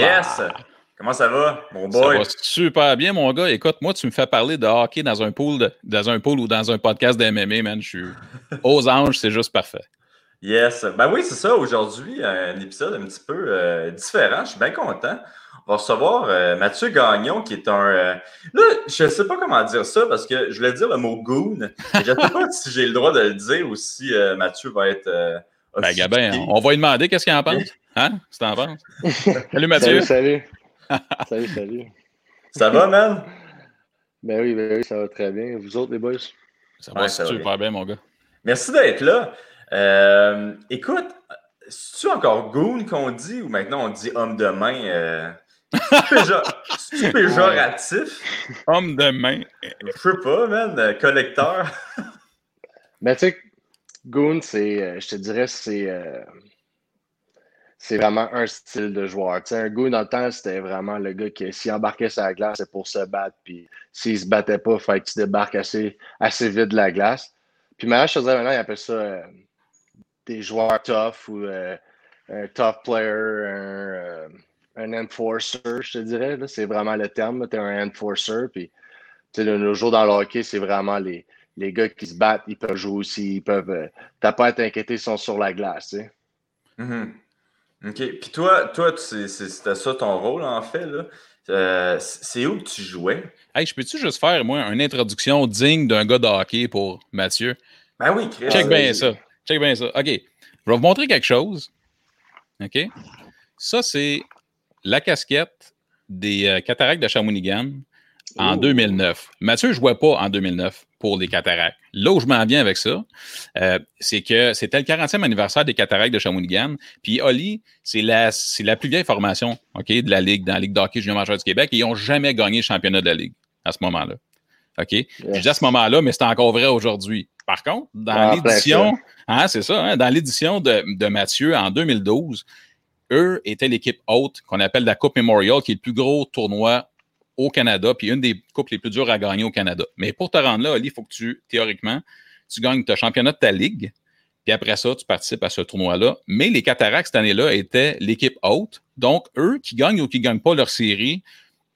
Yes! Comment ça va, mon boy? Ça va super bien, mon gars. Écoute, moi, tu me fais parler de hockey dans un pool, dans un pool ou dans un podcast de MMA, man. Je suis aux anges, c'est juste parfait. Yes. Ben oui, c'est ça. Aujourd'hui, un épisode un petit peu euh, différent. Je suis bien content. On va recevoir euh, Mathieu Gagnon, qui est un. Euh, là, je ne sais pas comment dire ça parce que je voulais dire le mot goon. Je ne sais pas si j'ai le droit de le dire ou si Mathieu va être. ben, Gabin, on va lui demander qu'est-ce qu'il en pense. Hein? Tu en penses? Salut, Mathieu. Salut, salut. salut, salut. Ça va, man? Ben oui, ben oui, ça va très bien. Vous autres, les boys? Ça va super bien. mon gars. Merci d'être là. Euh, écoute, c'est-tu encore goon qu'on dit ou maintenant on dit homme de main? Euh, c'est péjoratif? Homme de main. Je sais pas, man. Euh, collecteur. ben, tu sais, goon, c'est, je te dirais, c'est c'est vraiment un style de joueur. Un goût dans le temps, c'était vraiment le gars qui, s'il embarquait sur la glace, c'est pour se battre. Puis s'il se battait pas, il fallait que tu débarques assez, assez vite de la glace. Puis maintenant, je te dirais, maintenant, ils appellent ça euh, des joueurs tough ou euh, un tough player, un, euh, un enforcer, je te dirais. C'est vraiment le terme. Tu es un enforcer. Puis sais, nos jours dans le hockey, c'est vraiment les, les gars qui se battent, ils peuvent jouer aussi. Ils peuvent. T'as pas à t'inquiéter, ils sont sur la glace. Sais. OK. Puis toi, toi c'était ça ton rôle, en fait. Là. Euh, c'est où que tu jouais? Hey, je peux-tu juste faire, moi, une introduction digne d'un gars de hockey pour Mathieu? Ben oui, Chris. Check bien ça. Check bien ça. OK. Je vais vous montrer quelque chose. OK? Ça, c'est la casquette des euh, cataractes de Shawinigan en 2009. Mathieu ne jouait pas en 2009 pour les cataractes. Là où je m'en viens avec ça, euh, c'est que c'était le 40e anniversaire des cataractes de Shawinigan. Puis Oli, c'est la, c'est la plus vieille formation ok, de la Ligue, dans la Ligue d'hockey junior majeur du Québec. Et ils n'ont jamais gagné le championnat de la Ligue à ce moment-là. OK? Je dis à ce moment-là, mais c'est encore vrai aujourd'hui. Par contre, dans ah, l'édition, hein, c'est ça, hein, dans l'édition de, de Mathieu en 2012, eux étaient l'équipe haute qu'on appelle la Coupe Memorial, qui est le plus gros tournoi au Canada, puis une des coupes les plus dures à gagner au Canada. Mais pour te rendre là, Ali, il faut que tu, théoriquement, tu gagnes ton championnat de ta ligue, puis après ça, tu participes à ce tournoi-là. Mais les Cataractes, cette année-là, étaient l'équipe haute. Donc, eux, qui gagnent ou qui ne gagnent pas leur série,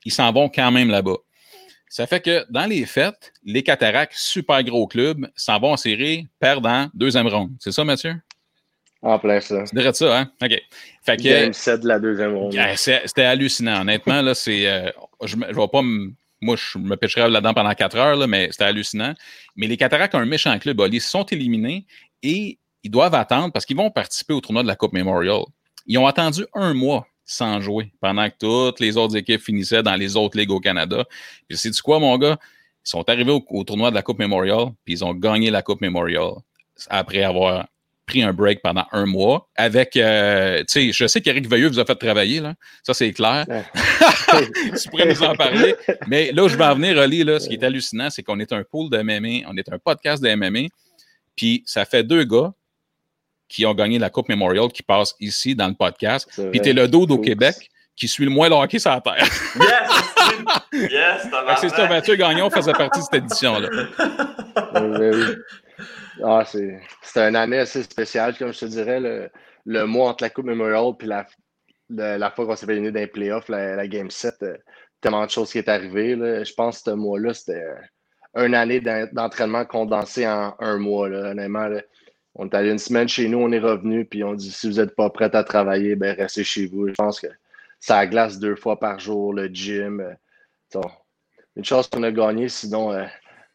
ils s'en vont quand même là-bas. Ça fait que dans les fêtes, les Cataractes, super gros club, s'en vont en série, perdant deuxième ronde. C'est ça, Mathieu? En plein ça. Tu dirais ça, hein? OK. Fait que, Game 7 de la deuxième ronde. C'était hallucinant. Honnêtement, là, c'est. Euh, je ne vais pas Moi, je me pêcherais là-dedans pendant quatre heures, là, mais c'était hallucinant. Mais les Cataractes ont un méchant club. Ils sont éliminés et ils doivent attendre parce qu'ils vont participer au tournoi de la Coupe Memorial. Ils ont attendu un mois sans jouer pendant que toutes les autres équipes finissaient dans les autres ligues au Canada. Puis c'est du quoi, mon gars? Ils sont arrivés au, au, tournoi de la Coupe Memorial, puis ils ont gagné la Coupe Memorial après avoir pris un break pendant un mois avec, euh, tu sais, je sais qu'Éric Veilleux vous a fait travailler, là. Ça, c'est clair. tu pourrais nous en parler. Mais là où je vais en venir, Oli, là, ce qui est hallucinant, c'est qu'on est un pool de MMA, on est un podcast de MMA, puis ça fait deux gars qui ont gagné la Coupe Memorial qui passent ici dans le podcast. Puis t'es le dos au Québec qui suit le moins le hockey sur la terre. yes! yes! C'est ça, Mathieu Gagnon faisait partie de cette édition-là. Ah, c'est une année assez spéciale, comme je te dirais. Le, le mois entre la Coupe Memorial et la, la fois qu'on s'est fait dans les playoffs, la, Game 7, euh, tellement de choses qui est arrivé. Je pense que ce mois-là, c'était euh, une année d'entraînement condensé en un mois. Là. Honnêtement, on est allé une semaine chez nous, on est revenu, puis on dit si vous n'êtes pas prêt à travailler, ben restez chez vous. Je pense que ça glace deux fois par jour, le gym. Euh, une chance qu'on a gagné, sinon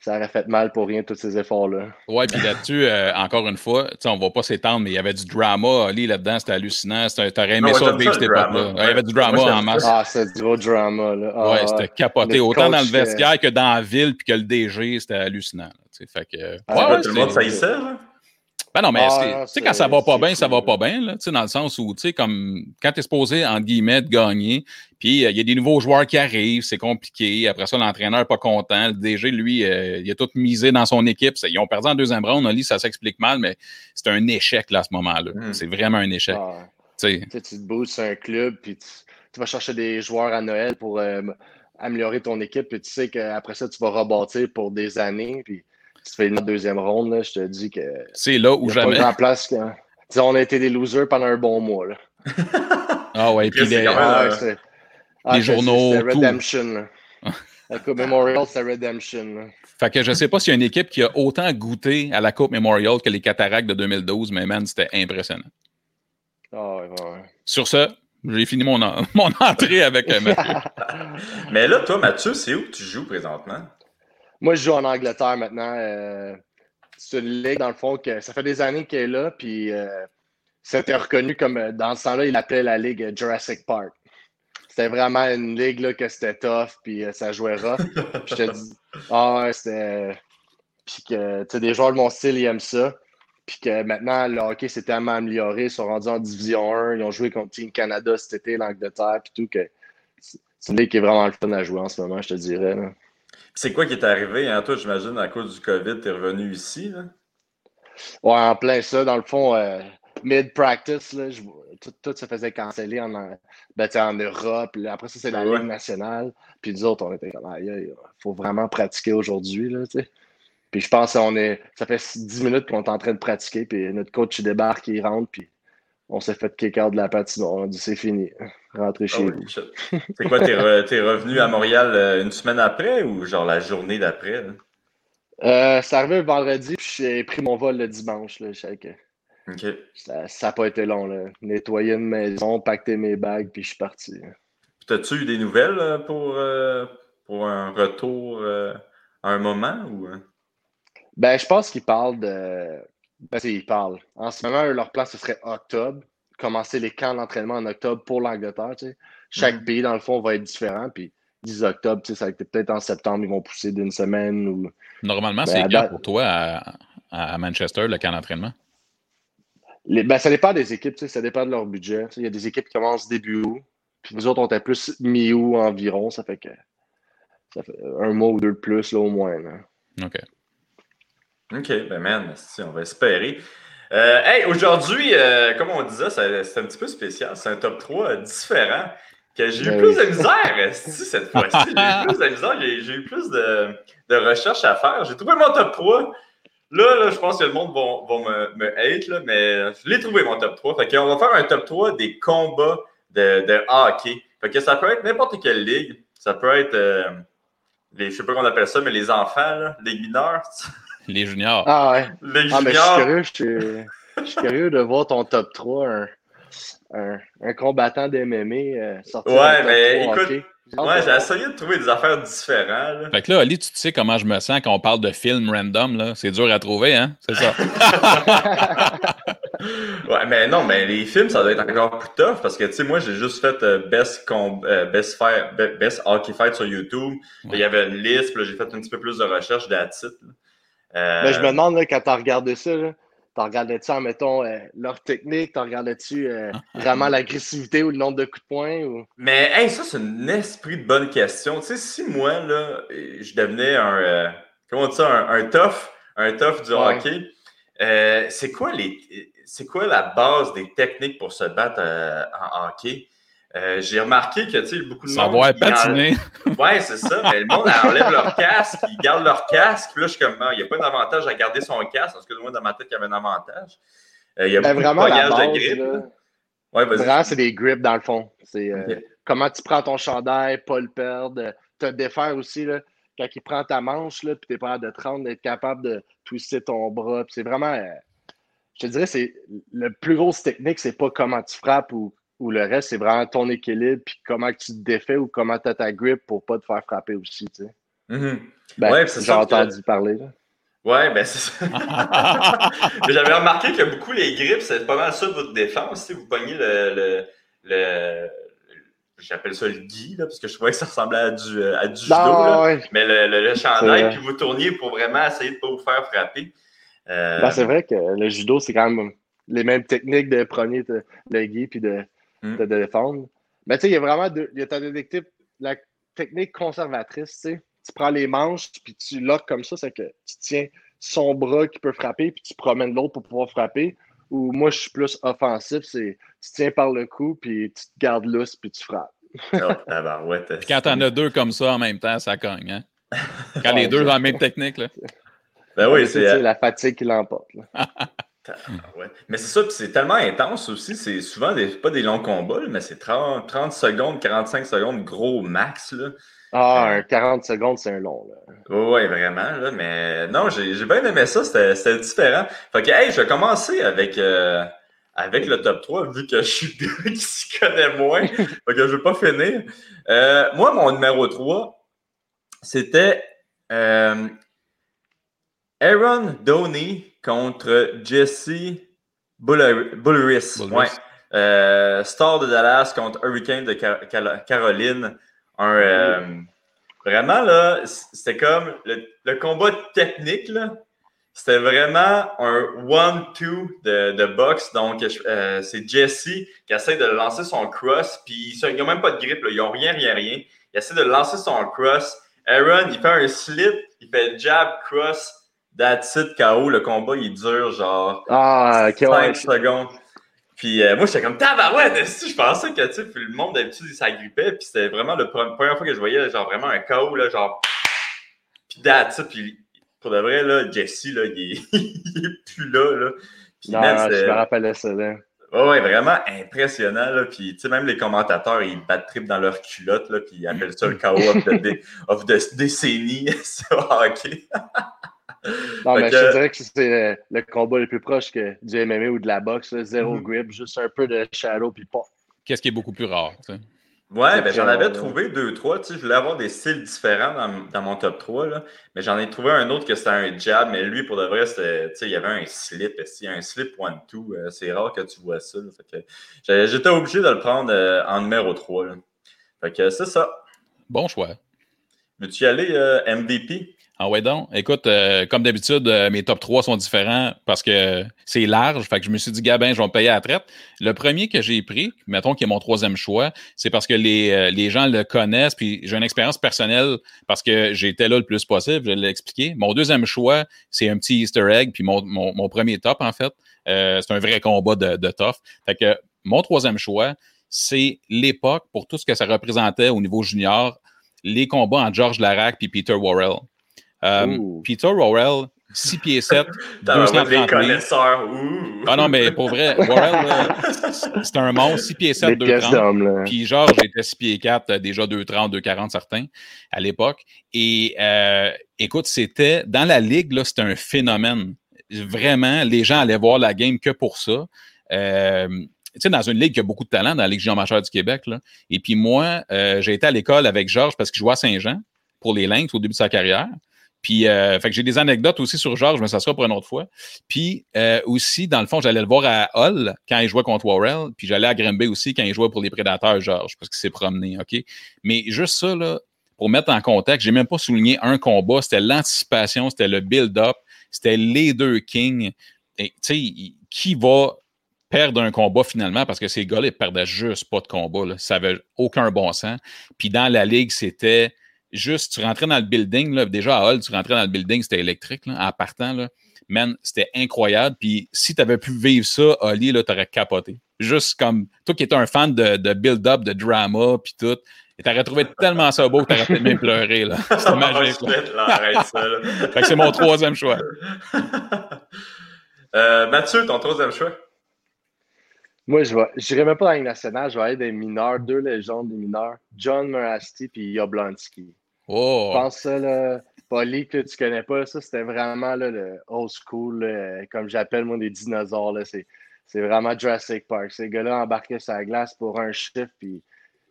ça aurait fait mal pour rien, tous ces efforts-là. Ouais, puis là-dessus, euh, encore une fois, on ne va pas s'étendre, mais il y avait du drama. Ali, là-dedans, c'était hallucinant. T'aurais aimé ça vivre cette époque-là. il y avait du drama en masse. Ah, c'est du gros drama. Là. Ah, ouais, c'était capoté. Autant dans le vestiaire que dans la ville, puis que le DG, c'était hallucinant. Là, fait que, ah, ouais, tout le monde faillissait, là. Ben non, mais ah, tu sais, quand ça va pas bien, ça va pas bien, là, dans le sens où, tu sais, comme quand tu es supposé, entre guillemets, de gagner, puis euh, il y a des nouveaux joueurs qui arrivent, c'est compliqué. Après ça, l'entraîneur n'est pas content. Le DG, lui, euh, il a tout misé dans son équipe. Ils ont perdu en deuxième round. On lit, ça s'explique mal, mais c'est un échec, là, à ce moment-là. Hmm. C'est vraiment un échec. Ah. Tu te boostes un club, puis tu, vas chercher des joueurs à Noël pour euh, améliorer ton équipe, puis tu sais qu'après ça, tu vas rebâtir pour des années, puis tu fais une deuxième ronde, là, je te dis que. C'est là où jamais. Pas place on a été des losers pendant un bon mois. Là. Ah ouais, puis les, ah, les journaux. C'était Redemption. La Coupe Memorial, c'est Redemption. Fait que je sais pas s'il y a une équipe qui a autant goûté à la Coupe Memorial que les Cataractes de 2012, mais man, c'était impressionnant. Ah ouais, ouais. Sur ce, j'ai fini mon, mon entrée avec euh, Mathieu. mais là, toi, Mathieu, c'est où que tu joues présentement? Moi, je joue en Angleterre maintenant. Euh, c'est une ligue, dans le fond, que ça fait des années qu'elle est là, puis euh, c'était reconnu comme, euh, dans ce temps-là, il appelait la ligue Jurassic Park. C'était vraiment une ligue là, que c'était tough, puis ça jouait rough. je te dis, ah ouais, c'était. Puis que, tu sais, des joueurs de mon style, ils aiment ça. Puis que maintenant, le hockey s'est tellement amélioré, ils sont rendus en Division 1, ils ont joué contre Team Canada cet été, l'Angleterre, puis tout, que c'est une ligue qui est vraiment le fun à jouer en ce moment, je te dirais. Là. C'est quoi qui est arrivé? Hein? Toi, j'imagine, à cause du COVID, tu es revenu ici. Là? Ouais, en plein ça. Dans le fond, euh, mid-practice, tout, se faisait canceller en, ben, en Europe. après ça, c'est la Ligue nationale. Puis nous autres, on était comme, il faut vraiment pratiquer aujourd'hui. Puis je pense qu'on est. Ça fait 10 minutes qu'on est en train de pratiquer. Puis notre coach il débarque, il rentre. Puis on s'est fait kick out de la patinoire. On a dit c'est fini. Rentrez chez vous. C'est quoi, t'es, revenu à Montréal euh, une semaine après ou genre la journée d'après? Euh, c'est arrivé vendredi, puis j'ai pris mon vol le dimanche. Là, Ça n'a pas été long. Là. Nettoyer une maison, pacter mes bagues, puis je suis parti. T'as-tu eu des nouvelles euh, pour, pour un retour à un moment? Ou... Ben, je pense qu'ils parlent de ben, ils parlent. En ce moment, leur plan, ce serait octobre. Commencer les camps d'entraînement en octobre pour l'Angleterre. Chaque mm. pays, dans le fond, va être différent. Puis 10 octobre, ça va être peut-être en septembre, ils vont pousser d'une semaine. Ou... Normalement, ben, c'est quand pour toi à, Manchester, le camp d'entraînement? Ben, ça dépend des équipes, ça dépend de leur budget. Il y a des équipes qui commencent début août, puis nous autres, on était plus mi-août environ. Ça fait que ça fait un mois ou deux de plus, là, au moins. OK. OK, ben man, on va espérer. Euh, hey, aujourd'hui, euh, comme on disait, c'est un petit peu spécial. C'est un top 3 différent. Que j'ai eu ben plus de misère cette fois-ci. J'ai eu plus de misère, j'ai eu plus de, recherches à faire. J'ai trouvé mon top 3. Là, je pense que le monde va, me, me, hate, là, mais je l'ai trouvé mon top 3. Fait qu'on va faire un top 3 des combats de, de hockey. Fait que ça peut être n'importe quelle ligue. Ça peut être, euh, les, je sais pas comment on appelle ça, mais les enfants, là, les mineurs. Les juniors. Ah ouais. Les ah, Mais je suis curieux, je suis, curieux de voir ton top 3, un, un, combattant d'MMA euh, sortir. Ouais, mais écoute. Ouais, j'ai essayé de trouver des affaires différentes. Fait que là, Ali, tu sais comment je me sens quand on parle de films random, là. C'est dur à trouver, hein? C'est ça. ouais, mais non, mais les films, ça doit être encore plus tough parce que, tu sais, moi, j'ai juste fait euh, best, euh, best, best, Hockey Fight sur YouTube. Il y avait une liste, puis j'ai fait un petit peu plus de recherche de titre. Mais je me euh, demande, là, quand tu regardé ça, t'en regardais-tu, en mettons, euh, leur technique, t'en regardais-tu euh, vraiment l'agressivité ou le nombre de coups de poing? Ou... Mais hey, ça, c'est un esprit de bonne question. Tu sais, si moi, là, je devenais un, comment on dit ça, un, tough, un tough du hockey, c'est quoi les c'est quoi la base des techniques pour se battre en hockey? Euh, j'ai remarqué que, tu sais, beaucoup de monde. Savoir patiner. Ouais, c'est ça. Mais le monde enlève leur casque, ils gardent leur casque. Puis là, je suis comme, ah, il n'y a pas d'avantage à garder son casque. Parce que moi, dans ma tête, il y avait un avantage. Euh, il y a ben, beaucoup vraiment, de de grippe. Ouais, vraiment, c'est des grips dans le fond. C'est euh, comment tu prends ton chandail, pas le perdre. Te défaire aussi, là, quand il prend ta manche, là, puis tu es pas de te rendre, d'être capable de twister ton bras. C'est vraiment. je te dirais, c'est le plus grosse technique, c'est pas comment tu frappes ou ou le reste, c'est vraiment ton équilibre, puis comment tu te défais ou comment tu as ta grip pour pas te faire frapper aussi, tu sais. Mm-hmm. ben, ouais, j'ai entendu parler. Là. Ouais, ben c'est ça. j'avais remarqué que beaucoup les grips, c'est pas mal ça de votre défense. Si vous pognez le, le, j'appelle ça le gui, là, parce que je trouvais que ça ressemblait à du, à du judo. Là. Mais le, le, chandail, puis vous tourniez pour vraiment essayer de ne pas vous faire frapper. Euh... Ben, c'est vrai que le judo, c'est quand même les mêmes techniques de premier le gui puis de Mm. de, défendre. Mais tu sais, il y a vraiment deux, il y a ta la technique conservatrice, tu sais. Tu prends les manches, puis tu lock comme ça, c'est que tu tiens son bras qui peut frapper, puis tu promènes l'autre pour pouvoir frapper. Ou moi, je suis plus offensif, c'est tu tiens par le cou, puis tu te gardes lousse, puis tu frappes. oh, ouais, quand t'en as deux comme ça en même temps, ça cogne, hein? Quand les deux dans la même technique, là. Ben oui, c'est la fatigue qui l'emporte. Ouais. Mais c'est ça, puis c'est tellement intense aussi. C'est souvent des, pas des longs combats, mais c'est 30, 30, secondes, 45 secondes, gros max. Là. Ah, 40 secondes, c'est un long. Là. Oui, vraiment. Là, mais non, j'ai bien aimé ça. C'était différent. Fait que, hey, je vais commencer avec, euh, avec le top 3, vu que je suis le gars qui s'y connaît moins. fait que je ne vais pas finir. Euh, moi, mon numéro 3, c'était euh, Aaron Downey contre Jesse Bulleris. Ouais. Euh, Star de Dallas contre Hurricane de Caroline. Un, euh, vraiment, là, c'était comme le, combat technique, là. C'était vraiment un one-two de, de boxe. Donc, euh, c'est Jesse qui essaie de lancer son cross. Puis, ils n'ont même pas de grip. Là. Ils n'ont rien, rien, rien. Il essaie de lancer son cross. Aaron, il fait un slip. Il fait jab, cross. That's it, KO. Le combat, il dure genre ah, 5 secondes. Puis euh, moi, j'étais comme tabarouette, si je pensais que tu sais, le monde d'habitude, il s'agrippait, puis c'était vraiment la première fois que je voyais genre vraiment un KO, là, genre. Puis that's it, puis pour de vrai, là, Jesse, là, il est, il est plus là, là. Puis, non, je me rappelle ça, là. Ouais, ouais, vraiment impressionnant. Là. Puis, tu sais, même les commentateurs, ils battent trip dans leur culotte, là, puis ils appellent ça le KO of the, of the décennie. ok. Non, mais je dirais que c'est le combat le plus proche que du MMA ou de la boxe. Zéro mhm. grip, juste un peu de shadow, puis pas. Qu'est-ce qui est beaucoup plus rare? T'sais? Ouais, ben, j'en avais trouvé deux, trois. Tu sais, je voulais avoir des styles différents dans, dans mon top 3. Là. Mais j'en ai trouvé un autre que c'était un jab. Mais lui, pour de vrai, c'était, tu sais, il y avait un slip. Un slip one-two. Euh, c'est rare que tu vois ça. j'étais obligé de le prendre euh, en numéro 3. Là. Fait que c'est ça. Bon choix. Veux-tu y aller euh, MVP? Ah ouais donc. Écoute, euh, comme d'habitude, euh, mes top 3 sont différents parce que c'est large. Fait que je me suis dit, Gabin, je vais me payer à la traite. Le premier que j'ai pris, mettons qui est mon troisième choix, c'est parce que les, euh, les gens le connaissent, puis j'ai une expérience personnelle parce que j'étais là le plus possible, je l'ai expliqué. Mon deuxième choix, c'est un petit Easter egg, puis mon, mon, premier top, en fait, c'est un vrai combat de, de tough. Fait que mon troisième choix, c'est l'époque pour tout ce que ça représentait au niveau junior, les combats entre George Larac et Peter Worrell. Euh, Peter Rowell, 6 pieds 7, 230 connaisseurs. Ah non, mais pour vrai, Worrell, c'est un monstre, 6 pieds 7, 230. Puis Georges était 6 pieds 4, euh, déjà 230, 240 certains à l'époque. Et euh, écoute, c'était dans la ligue, c'était un phénomène. Vraiment, les gens allaient voir la game que pour ça. Euh, tu sais, dans une ligue qui a beaucoup de talent, dans la Ligue Jean Major du Québec. Là. Et puis moi, euh, j'ai été à l'école avec Georges parce qu'il jouait à Saint-Jean pour les Lynx au début de sa carrière. Puis, euh, fait que j'ai des anecdotes aussi sur Georges, mais ça sera pour une autre fois. Puis, euh, aussi, dans le fond, j'allais le voir à Hull quand il jouait contre Warrell. Puis, j'allais à Grimby aussi quand il jouait pour les Prédateurs, Georges, parce qu'il s'est promené, OK? Mais juste ça, là, pour mettre en contexte, j'ai même pas souligné un combat. C'était l'anticipation, c'était le build-up, c'était les deux kings. Tu sais, qui va perdre un combat finalement? Parce que ces gars-là, ils perdaient juste pas de combat. Là. Ça avait aucun bon sens. Puis dans la ligue, c'était juste, tu rentrais dans le building, là, déjà à Hall, tu rentrais dans le building, c'était électrique, là, en partant, là. Man, c'était incroyable. Puis si tu avais pu vivre ça, Oli, là, t'aurais capoté. Juste comme, toi qui étais un fan de, de build-up, de drama, puis tout, et t'aurais trouvé tellement ça beau que t'aurais peut-être même pleuré, là. C'était magique, là. c'est mon troisième choix. euh, Mathieu, ton troisième choix? Moi, je n'irai même pas dans la nationale, je vais aller des mineurs, deux légendes des mineurs, John Murasti puis Yablonski. Oh. Je pense là, Polly, que tu connais pas, ça, c'était vraiment le old school, comme j'appelle moi des dinosaures. C'est, vraiment Jurassic Park. Ces gars-là embarquaient sur la glace pour un chiffre, puis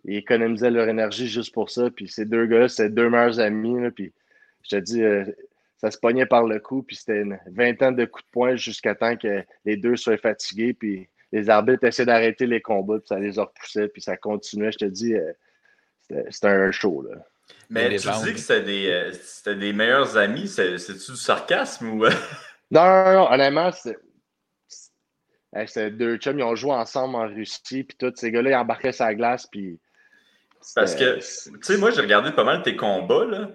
ils économisaient leur énergie juste pour ça. Puis ces deux gars-là, c'était deux meilleurs amis. Puis je te dis, euh, ça se pognait par le cou, puis c'était une vingtaine de coups de poing jusqu'à temps que les deux soient fatigués, puis les arbitres essaient d'arrêter les combats, puis ça les a repoussés, puis ça continuait. Je te dis, euh, c'était un show. Là. Mais tu dis que c'était des, euh, des, meilleurs amis. C'est-tu du sarcasme ou. non, non, non, honnêtement, c'est. deux chums, ils ont joué ensemble en Russie, puis tous ces gars-là, ils embarquaient sur la glace, puis. Parce que, tu sais, moi, j'ai regardé pas mal tes combats, là.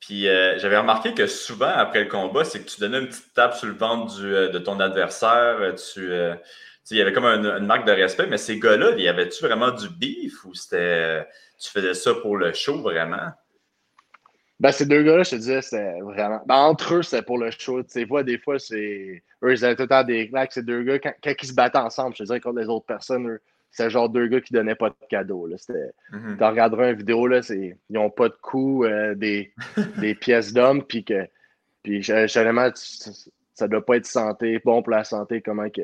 Puis euh, j'avais remarqué que souvent, après le combat, c'est que tu donnais une petite tape sur le ventre du, de ton adversaire. Tu, il y avait comme une, marque de respect, mais ces gars-là, y avait-tu vraiment du beef ou c'était tu faisais ça pour le show vraiment? Ben, ces deux gars-là, je te disais, c'était vraiment. Ben, entre eux, c'était pour le show. Tu vois, des fois, c'est. Eux, ils avaient tout le temps des claques. Ces deux gars, quand, quand, ils se battaient ensemble, je te dirais, contre les autres personnes, eux, c'est genre deux gars qui donnaient pas de cadeaux. Là. Mm Tu regarderas une vidéo, là, ils n'ont pas de coups, euh, des, des, pièces d'hommes, puis que. Puis, généralement, ça doit pas être santé, bon pour la santé, comment que,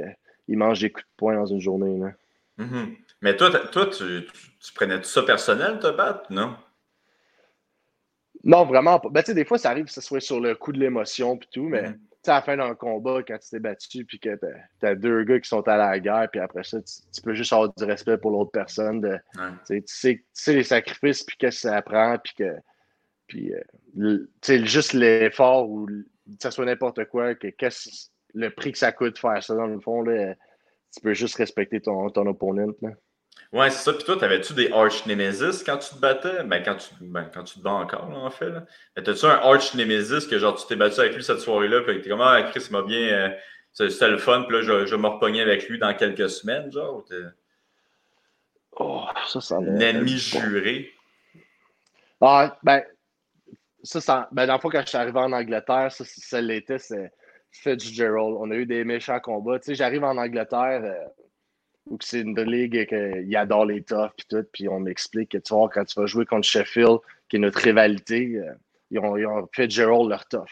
ils mangent des coups de poing dans une journée. Là. Mm Mais toi, toi tu, tu, prenais tout ça personnel, te battre, non? Non, vraiment pas. Ben, tu sais, des fois, ça arrive que ce soit sur le coup de l'émotion puis tout, mais tu sais, à la fin d'un combat, quand tu t'es battu puis que t'as as deux gars qui sont à la guerre, puis après ça, tu, peux juste avoir du respect pour l'autre personne. De, tu, sais, tu sais les sacrifices, puis qu'est-ce que ça prend, puis que. Puis, euh, juste l'effort ou que ce soit n'importe quoi, que qu'est-ce le prix que ça coûte de faire ça, dans le fond, là, tu peux juste respecter ton, ton opponent. Là. Ouais, c'est ça. Puis toi, t'avais-tu des arch nemesis quand tu te battais? Ben, quand tu, ben, quand tu te bats encore, en fait. Là. T'as-tu un arch nemesis que genre tu t'es battu avec lui cette soirée-là, puis t'es comme Ah, Chris m'a bien. Euh, c'était le fun, puis là, je, je me repognais avec lui dans quelques semaines, genre. Oh, ça, ça Un ennemi juré. Ah, ben, ça, ça, ben, dans le fond, quand je suis arrivé en Angleterre, ça, ça l'était, c'est Fitzgerald. On a eu des méchants combats. Tu sais, j'arrive en Angleterre. Euh, ou que c'est une ligue qu'il adore les toughs puis tout, puis on m'explique que tu vois, quand tu vas jouer contre Sheffield, qui est notre rivalité, euh, ils, ont, ils, ont, fait Gerald leur tough.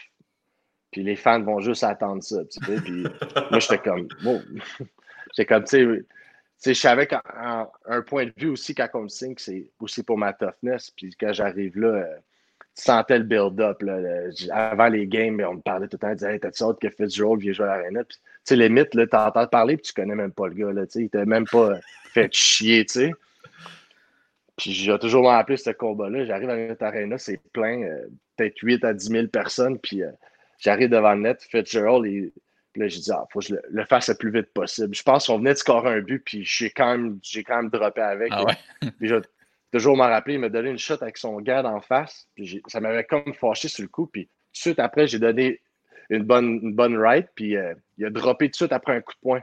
Puis les fans vont juste attendre ça, tu sais. Puis moi, j'étais comme, bon. j'étais comme, tu sais, je savais qu'un point de vue aussi, quand on me signe, c'est aussi pour ma toughness. Puis quand j'arrive là, euh, tu sentais le build-up. Avant les games, on me parlait tout le temps, on disait hey, T'as-tu hâte que Fitzgerald vienne jouer à l'arena? Tu sais, les mythes, tu entends parler puis tu connais même pas le gars. Là, il t'a même pas fait chier, tu sais. Puis j'ai toujours rappelé ce combat-là. J'arrive à notre arena, c'est plein, euh, peut-être 8 à 10 000 personnes. Puis euh, j'arrive devant le net, Fitzgerald, et puis là, j'ai dit, ah, faut que je le, fasse le plus vite possible. Je pense qu'on venait de scorer un but, puis j'ai quand même, j'ai quand même droppé avec. Ah ouais? toujours m'en rappeler, il m'a donné une shot avec son garde en face. Puis ça m'avait comme fâché sur le coup. Puis tout de suite après, j'ai donné une bonne, une bonne right. Puis euh, il a droppé tout de suite après un coup de poing.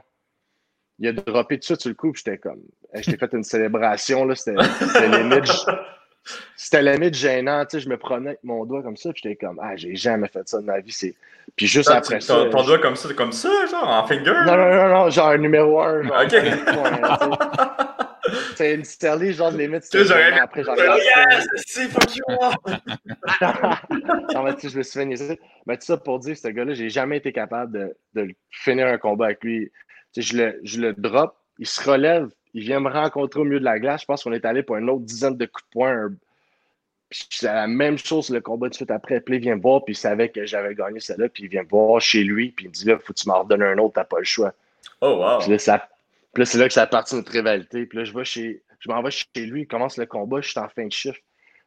Il a droppé tout de suite sur le coup. Puis j'étais comme. J'étais fait une célébration. C'était limite. C'était limite gênant. Tu sais, je me prenais avec mon doigt comme ça. Puis j'étais comme. Ah, j'ai jamais fait ça de ma vie. Puis juste après ça. Ton, doigt comme ça, comme ça, genre en finger? Non, non, non, non, genre un numéro un. Genre, OK. C'est une Sterling, genre de limite. Tu sais, après, genre. Yes, c'est fuck you! non, mais tu je me suis fait niaiser. Mais tout ça pour dire, ce gars-là, j'ai jamais été capable de, de, finir un combat avec lui. Tu sais, je le, je le drop, il se relève, il vient me rencontrer au milieu de la glace. Je pense qu'on est allé pour une autre dizaine de coups de poing. C'est la même chose le combat de suite après. Puis il vient me voir, puis il savait que j'avais gagné celle-là, puis il vient me voir chez lui, puis il me dit là, faut que tu m'en redonnes un autre, t'as pas le choix. Oh, wow. Puis là, ça puis là, c'est là que ça parti notre rivalité. Puis là, je vais chez. Je m'en vais chez lui, il commence le combat, je suis en fin de chiffre,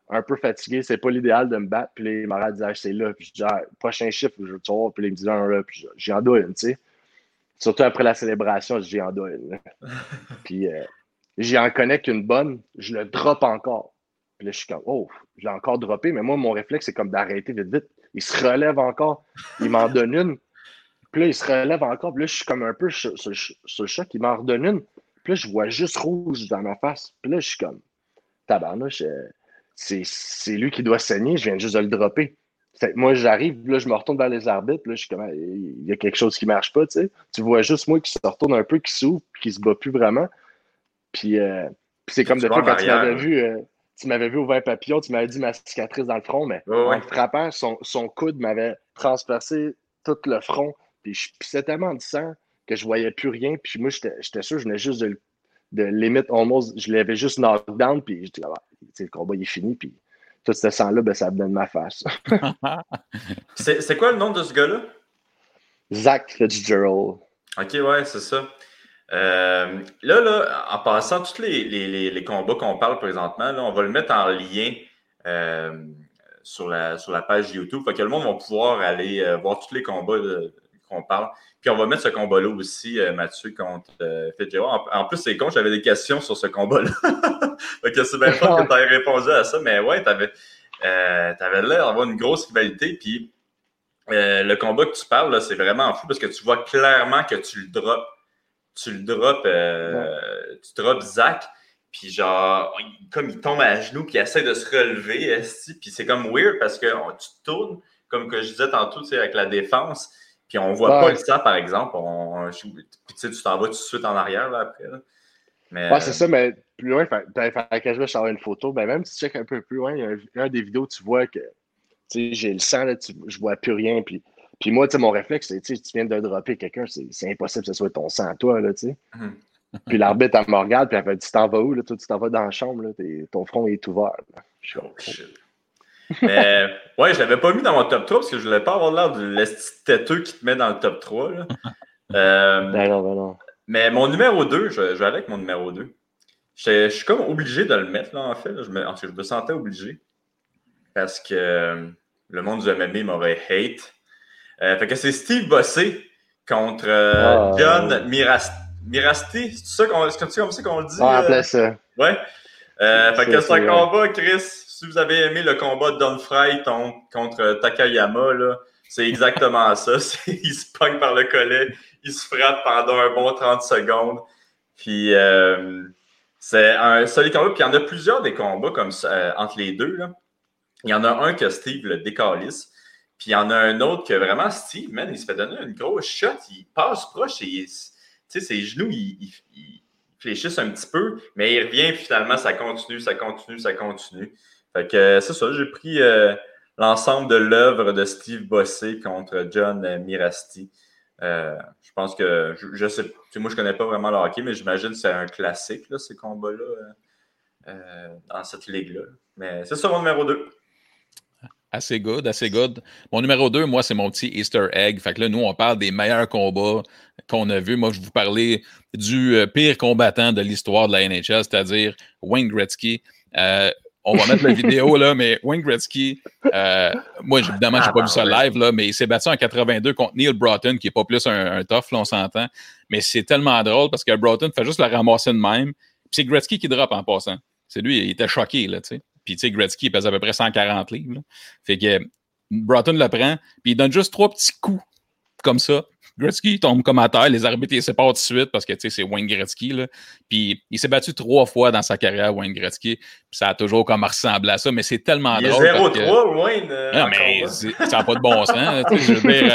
un peu fatigué, c'est pas l'idéal de me battre. Puis là, il m'a dit, ah, c'est là. Puis je dis, ah, prochain chiffre, je vais te voir. Puis là, il me dit, un là, puis j'ai en dois une, tu sais. Surtout après la célébration, j'ai en dois une. puis euh, j'y en connais qu'une bonne, je le drop encore. Puis là, je suis comme, oh, je l'ai encore droppé, mais moi, mon réflexe, c'est comme d'arrêter vite, vite. Il se relève encore, il m'en donne une. Puis là, il se relève encore. Puis là, je suis comme un peu sur, le choc. Il m'en redonne une. Puis là, je vois juste rouge dans ma face. Puis là, je suis comme, tabarnouche, euh, c'est lui qui doit saigner. Je viens juste de le dropper. moi, j'arrive, là, je me retourne vers les arbitres. Là, je suis comme, il y a quelque chose qui ne marche pas. Tu, sais. tu vois juste moi qui se retourne un peu, qui s'ouvre, puis qui se bat plus vraiment. Puis, euh, c'est comme de fois quand tu m'avais vu. Euh, tu m'avais vu au vin papillon, tu m'avais dit ma cicatrice dans le front, mais en frappant, son, son coude m'avait transpercé tout le front. Puis je pissais tellement de sang que je voyais plus rien. Puis moi, j'étais sûr, je venais juste de, de limite almost, je l'avais juste knockdown. Puis je dis, ah, le combat il est fini. Puis tout ce sang-là, ben, ça venait de ma face. c'est quoi le nom de ce gars-là? Zach Fitzgerald. Ok, ouais, c'est ça. Euh, là, là, en passant tous les, les, les, combats qu'on parle présentement, là, on va le mettre en lien euh, sur, la, sur la page YouTube. Fait que le monde va pouvoir aller euh, voir tous les combats de, qu'on parle. Puis on va mettre ce combat-là aussi, euh, Mathieu, contre euh, Fitzgerald. En, plus, c'est con, j'avais des questions sur ce combat-là. que c'est bien fort que tu aies répondu à ça, mais ouais, tu avais, euh, l'air d'avoir une grosse rivalité. Puis le combat que tu parles, c'est vraiment fou parce que tu vois clairement que tu le drops. Tu le drops, tu drops Zach. Puis genre, comme il tombe à genoux, puis il essaie de se relever, puis c'est comme weird parce que tu te tournes, comme que je disais tantôt, avec la défense, puis on voit pas le sang, par exemple. On, puis tu t'en vas tout de suite en arrière là, après. Ouais, c'est ça, mais plus loin, ben, quand je vais chercher une photo, ben même si tu checkes un peu plus loin, il y a un, des vidéos, tu vois que j'ai le sang, là, tu, je vois plus rien. Puis, puis moi, mon réflexe, c'est tu viens de dropper quelqu'un, c'est impossible que ce soit ton sang à toi. Là, sais. Mm-hmm. Puis l'arbitre, elle me regarde, puis elle fait Tu t'en vas où là? tu t'en vas dans la chambre, là, ton front est ouvert. Je suis oh, Mais ouais, je l'avais pas mis dans mon top 3 parce que je voulais pas avoir l'air de l'esti têteux qui te met dans le top 3. Là. Euh, ben non, ben non. Mais mon numéro 2, je, vais aller avec mon numéro 2. Je, suis comme obligé de le mettre, là, en fait. Je, me, en fait, je me sentais obligé. Parce que euh, le monde du MMA m'aurait hate. Euh, fait que c'est Steve Bossé contre euh, ah, John Mirasti. C'est ça qu'on, c'est comme ça qu'on le dit? Ah, euh, ça. Ouais. fait que c'est un combat, Chris. Si vous avez aimé le combat de Don Fry contre Takayama, c'est exactement ça. il se pogne par le collet, il se frappe pendant un bon 30 secondes. Puis euh, c'est un solide combat. Puis il y en a plusieurs des combats comme euh, entre les deux. Il y en a un que Steve le décalisse. Puis il y en a un autre que vraiment Steve, man, il se fait donner une grosse shot. Il passe proche et ses genoux, ils, fléchissent un petit peu, mais il revient. Puis finalement, ça continue, ça continue, ça continue. Fait que c'est ça, j'ai pris euh, l'ensemble de l'œuvre de Steve Bossé contre John Mirasti. Euh, je pense que, je, sais, moi je connais pas vraiment le hockey, mais j'imagine que c'est un classique, là, ces combats-là, euh, euh, dans cette ligue-là. Mais c'est ça mon numéro 2. Assez good, assez good. Mon numéro 2, moi, c'est mon petit Easter egg. Fait que là, nous, on parle des meilleurs combats qu'on a vus. Moi, je vous parlais du pire combattant de l'histoire de la NHL, c'est-à-dire Wayne Gretzky on va mettre la vidéo, là, mais Wayne Gretzky, euh, moi, évidemment, je n'ai pas vu ça ah, live, là, mais il s'est battu en 82 contre Neil Broughton, qui n'est pas plus un, un tough, là, on s'entend. Mais c'est tellement drôle parce que Broughton fait juste la ramasser de même. Puis c'est Gretzky qui drop en passant. C'est lui, il était choqué, là, tu sais. Puis, tu sais, Gretzky, il pèse à peu près 140 livres. Fait que Broughton le prend, puis il donne juste trois petits coups comme ça. Gretzky tombe comme à terre, les arbitres les séparent tout de suite parce que c'est Wayne Gretzky. Là. Puis il s'est battu trois fois dans sa carrière, Wayne Gretzky. Puis ça a toujours comme ressemblé à ça, mais c'est tellement il drôle. Il 0-3, Wayne. Euh, non, mais ça n'a pas de bon sens. je veux dire,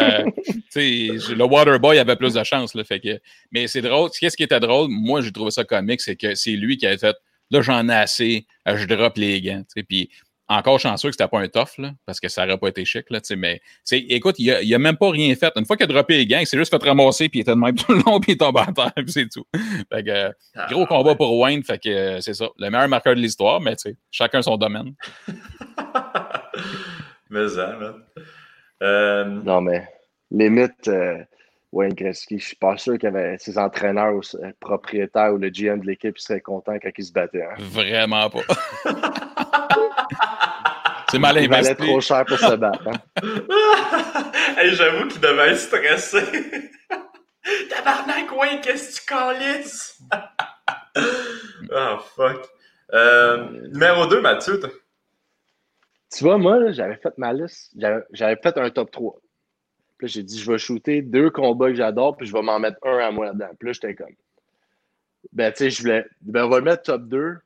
euh, le Waterboy avait plus de chance. Là, fait que, mais c'est drôle. Qu'est-ce qui était drôle? Moi, j'ai trouvé ça comique, c'est que c'est lui qui a fait là, j'en ai assez, je drop les gants. Puis encore chanceux que c'était pas un tough, là, parce que ça n'aurait pas été chic. Là, mais écoute, il a, a même pas rien fait. Une fois qu'il a droppé les gangs, il s'est juste fait ramasser, puis il était de même tout le long, puis il tombe à terre, puis c'est tout. Fait que, ah, gros combat pour Wayne, fait que euh, c'est ça. Le meilleur marqueur de l'histoire, mais chacun son domaine. mais ça, là. Euh... Non, mais limite, euh, Wayne Gretzky, je suis pas sûr qu'avec ses entraîneurs ou ses propriétaires ou le GM de l'équipe serait content quand il se battait. Hein. Vraiment pas. C'est mal investi. Il valait trop cher pour se battre. Hein? hey, J'avoue qu'il devait être stressé. Tabarnak, ouais, qu'est-ce que tu calisses? oh, fuck. Euh, numéro 2, Mathieu. Tu vois, moi, j'avais fait ma liste. J'avais fait un top 3. Puis j'ai dit, je vais shooter deux combats que j'adore, puis je vais m'en mettre un à moi là-dedans. Puis là, j'étais comme. Ben, tu sais, je voulais. Ben, on va le mettre top 2.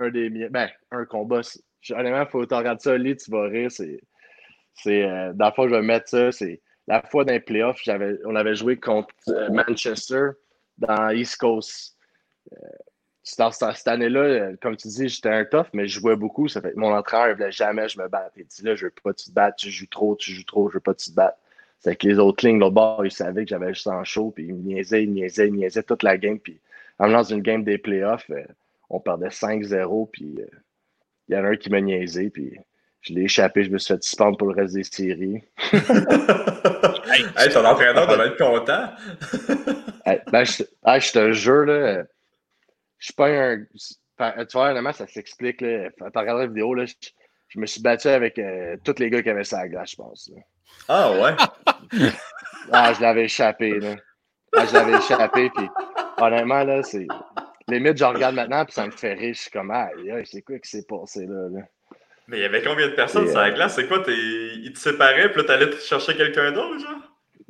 Un des miens. Ben, un combat honnêtement, faut que tu regardes ça, lit, tu vas rire. C'est, euh, dans le fond, je vais mettre ça. C'est la fois dans les playoffs, j'avais, on avait joué contre euh, Manchester dans East Coast. Euh, cette année-là, comme tu dis, j'étais un tough, mais je jouais beaucoup. Ça fait mon entraîneur ne voulait jamais je me batte. Il dit là, je veux pas te battre, tu joues trop, tu joues trop, je veux pas te battre. C'est que les autres lignes, là bas, ils savaient que j'avais juste en chaud, puis ils me niaisaient, ils ils toute la game. Puis en dans une game des playoffs, on perdait 5-0, puis il y en a un qui m'a niaisé, puis je l'ai échappé, je me suis fait suspendre pour le reste des séries. hey, ton entraîneur devait être content. ben, je, je, te jure, là, je suis pas un. Tu vois, honnêtement, ça s'explique. Tu regardes la vidéo, là, je, me suis battu avec euh, tous les gars qui avaient ça à glace, je pense. Ah ouais? ah, je l'avais échappé. Là. Ah, je l'avais échappé, puis honnêtement, là, c'est limite, je regarde maintenant, puis ça me fait suis comme, ah, c'est quoi qui s'est passé là, Mais il y avait combien de personnes sur la euh, glace? C'est quoi? Ils te séparaient, puis là, t'allais chercher quelqu'un d'autre, genre?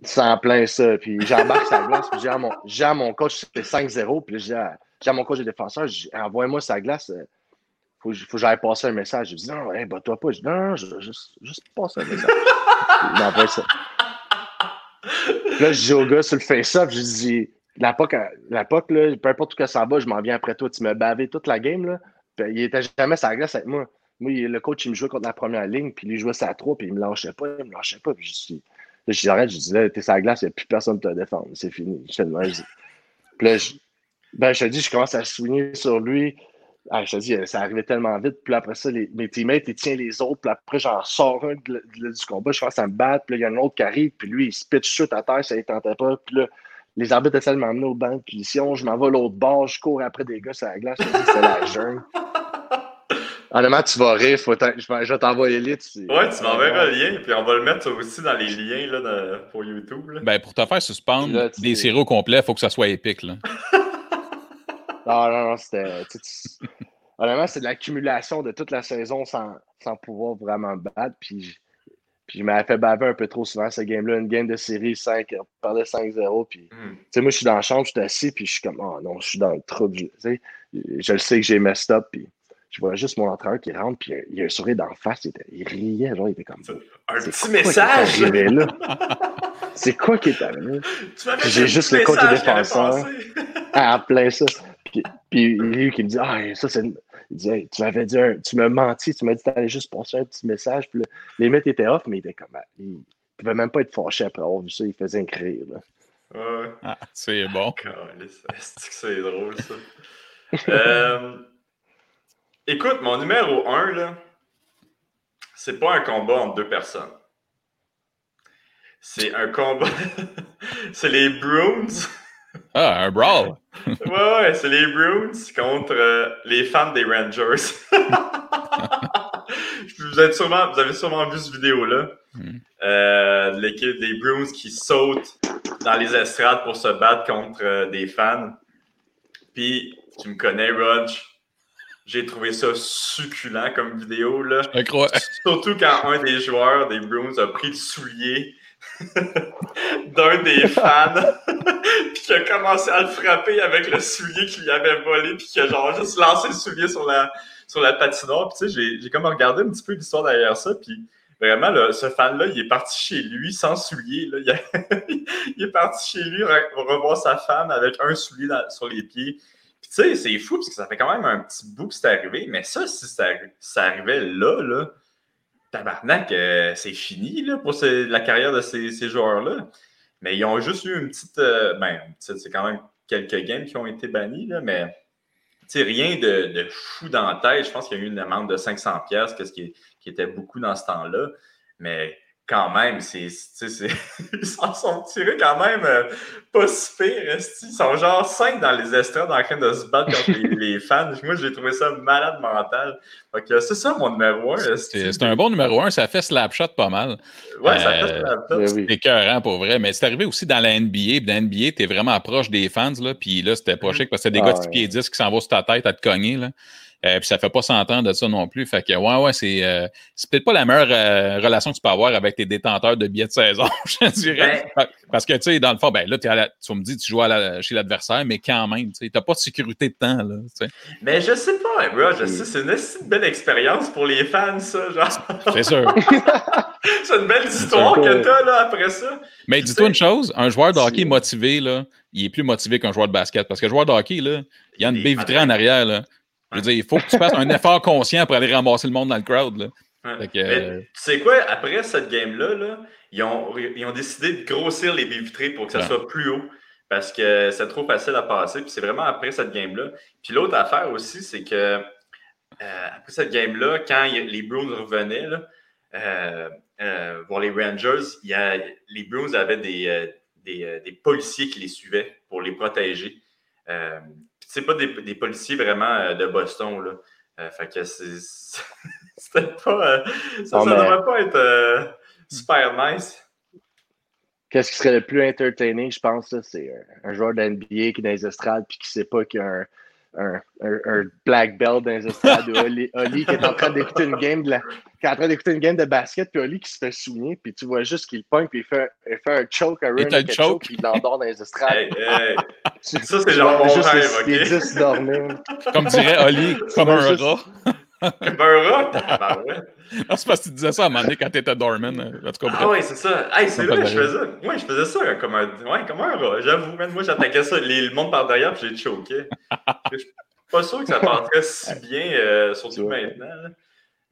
C'est en plein ça. Puis j'embarque la glace, puis j'ai mon, mon coach, c'était 5-0, puis J'ai mon coach de défenseur, envoie-moi sa glace. Euh, faut, faut que j'aille passer un message. Je dis non, hey, toi pas. Je dis non, je juste, juste passer un message. il m'envoie ça. là, je dis au gars sur le face-up, je dis la POC, POC là, peu importe où que ça va, je m'en viens après toi. Tu m'as bavé toute la game. Là. Il était jamais sa glace avec moi. Moi, le coach, il me jouait contre la première ligne, puis il jouait sa 3, puis il me lâchait pas, il me lâchait pas. Puis je suis. Là, je arrête, je dis là, t'es sa glace, il n'y a plus personne pour te défendre. C'est fini. Je te dis. Puis là, je, ben, je te dis, je commence à souligner sur lui. Ah, je te dis, ça arrivait tellement vite. Puis après ça, les, mes teammates, ils tiennent les autres. Puis après, j'en sors un du combat. Je commence à me battre. Puis là, il y a un autre qui arrive. Puis lui, il se pitch shoot à terre. Ça ne tentait pas. Puis là, les arbitres essaient de m'emmener au banc de punition. Je m'en vais l'autre bord. Je cours après des gars sur la glace. Je me dis, c'est la jeune. Honnêtement, tu vas rire. Faut je vais t'envoyer le lien. Ouais, tu m'enverras le lien. Puis on va le mettre aussi dans les liens là, pour YouTube. Ben, pour te faire suspendre des séries au complet, il faut que ça soit épique. Là. non, non, non. C'était. Honnêtement, c'est de l'accumulation de toute la saison sans, sans pouvoir vraiment battre. Puis, puis je m'avais fait baver un peu trop souvent ce game-là. Une game de série 5, on parlait 5-0. Puis, hmm. tu sais, moi, je suis dans la chambre, je suis assis, puis je suis comme, oh non, je suis dans le trouble. Tu sais, je le sais que j'ai messed up. Puis, je vois juste mon entraîneur qui rentre, puis il y a un sourire d'en face, il, il, riait, genre, il était comme. Un petit message! C'est quoi qui est arrivé? J'ai juste le côté défenseur. Ah, plein ça. Puis, puis lui qui me dit Ah, ça, c'est. Il disait Tu m'avais dit, tu m'as menti, tu m'as dit que t'allais juste passer un petit message. Puis les mecs étaient off, mais il était comme. Il ne pouvait même pas être fâché après avoir vu ça, il faisait écrire. Là. Ouais. Ah, c'est bon. C'est drôle, ça? euh, Écoute, mon numéro 1, là, c'est pas un combat entre deux personnes. C'est un combat. c'est les Bruins. Ah, un brawl. ouais, ouais, c'est les Bruins contre euh, les fans des Rangers. vous, avez sûrement, vous avez sûrement vu cette vidéo-là. Hmm. Euh, l'équipe des Bruins qui saute dans les estrades pour se battre contre euh, des fans. Puis, tu me connais, Rodge. J'ai trouvé ça succulent comme vidéo. Là. Surtout quand un des joueurs des Bruins a pris le soulier d'un des fans, puis qui a commencé à le frapper avec le soulier qu'il lui avait volé, puis qui a genre juste lancé le soulier sur la, sur la patinoire. Puis tu sais, j'ai comme regardé un petit peu l'histoire derrière ça, puis vraiment, ce fan-là, il est parti chez lui sans soulier. Là. Il, est parti chez lui revoir sa femme avec un soulier sur les pieds tu sais, c'est fou parce que ça fait quand même un petit bout que c'est arrivé, mais ça, si ça, arrivait là, là, tabarnak, euh, c'est fini là, pour la carrière de ces, joueurs-là. Mais ils ont juste eu une petite. Euh, ben, c'est quand même quelques games qui ont été bannis, là, mais rien de, fou dans la tête. Je pense qu'il y a eu une amende de 500$, ce qui, qui était beaucoup dans ce temps-là. Mais quand même, c'est, ils s'en sont tirés quand même euh, pas si pire. Ils sont genre cinq dans les estrades en train de se battre contre les, fans. Moi, j'ai trouvé ça malade mental. c'est ça mon numéro 1. C'est, un bon numéro 1. Ça fait slapshot pas mal. Ouais, ça fait euh, slapshot. C'est écœurant pour vrai. Mais c'est arrivé aussi dans la NBA. Dans la NBA, t'es vraiment proche des fans. Là, puis là, c'était pas mm. chic parce que c'est des gars de pieds 10 qui s'en vont sur ta tête à te cogner. Là. Euh, puis ça fait pas s'entendre de ça non plus. Fait que ouais, ouais, c'est euh, peut-être pas la meilleure euh, relation que tu peux avoir avec tes détenteurs de billets de saison, je dirais. Parce que tu sais, dans le fond, ben là, tu me dis tu joues chez l'adversaire, mais quand même, tu n'as pas de sécurité de temps. Là, mais je sais pas, bro, je sais, c'est une belle expérience pour les fans, ça, genre. C'est sûr. c'est une belle histoire que t'as là après ça. Mais dis-toi une chose, un joueur de hockey motivé, là, il est plus motivé qu'un joueur de basket. Parce que le joueur de hockey, là, il y a une baie vitrée en arrière. Là. Je veux dire, il faut que tu fasses un effort conscient pour aller ramasser le monde dans le crowd. Là. Euh, tu sais quoi, après cette game-là, ils, ont, ils, ont, décidé de grossir les baies vitrées pour que ça soit plus haut parce que c'est trop facile à passer. Puis c'est vraiment après cette game-là. Puis l'autre affaire aussi, c'est que euh, après cette game-là, quand les Bruins revenaient euh, voir les Rangers, il y a, les Bruins avaient des, des, des, policiers qui les suivaient pour les protéger c'est pas des, policiers vraiment euh, de Boston, là. Euh, fait que c'est. C'était pas. Euh, ça, ne devrait pas être super nice. Qu'est-ce qui serait le plus entertaining, je pense, c'est un joueur d'NBA qui est dans les estrades puis qui sait pas qu'il y a un, un, black belt dans les estrades. Oli, Oli, qui est en train d'écouter une game de la, qui est en train d'écouter une game de basket, puis Oli qui se fait souvenir, puis tu vois juste qu'il pointe, puis il fait, il fait un choke, un run, choke, puis il l'endort dans les estrades. Hey, hey. ça, c'est genre mon juste rêve, ok? Il juste dormir. Comme dirait Oli, comme un rat. Comme un rat? Ah, c'est parce que tu disais ça à un moment donné quand t'étais dormant. En tout cas, ah ouais, c'est ça. Hey, c'est là que je faisais. Moi, je faisais ça comme un, ouais, comme un rat. J'avoue, moi, j'attaquais ça. le monde par derrière, puis j'ai choqué. je suis pas sûr que ça passerait si bien, euh, surtout maintenant.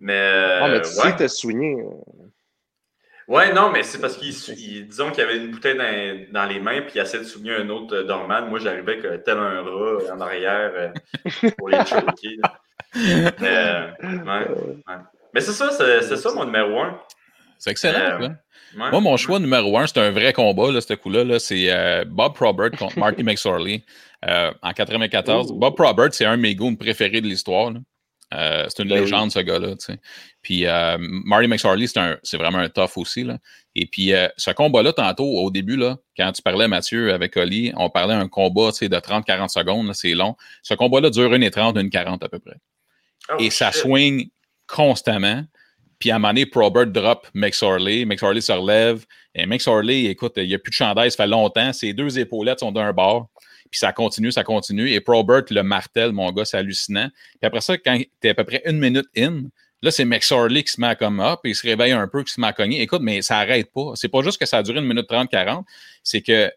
Mais. Ah, mais tu ouais. sais que t'as soigné. Euh. Ouais, non, mais c'est parce qu'ils disons qu'il y avait une bouteille dans, dans les mains, puis il essaie de souligner un autre euh, dormant. Moi, j'arrivais tel un rat en arrière pour les choquer. Mais, ouais, ouais. Mais c'est ça, c'est ça mon numéro un. C'est excellent. Euh, ouais. Moi, mon choix numéro un, c'est un vrai combat, là, ce coup-là. -là, c'est euh, Bob Probert contre Marty McSorley euh, en 94. Bob Probert, c'est un de mes goons préférés de l'histoire. c'est une ben légende, ce gars-là. Puis Marty McSorley, c'est vraiment un tough aussi. Là. Et puis, ce combat-là, tantôt, au début, là, quand tu parlais, Mathieu, avec Oli, on parlait d'un combat de 30-40 secondes. C'est long. Ce combat-là dure 1h30, 1h40 à peu près. Oh, Et ça swing constamment. Puis à un moment donné, Probert drop McSorley. McSorley se relève. Et McSorley, écoute, il n'y a plus de chandail, ça fait longtemps. Ses deux épaulettes sont d'un bord. Puis ça continue, ça continue. Et Probert le martèle, mon gars, c'est hallucinant. Puis après ça, quand tu es à peu près une minute in, là, c'est McSorley qui se met à comme up et il se réveille un peu, qui se met à cogner. Écoute, mais ça n'arrête pas. C'est pas juste que ça a duré une minute 30, 40. C'est que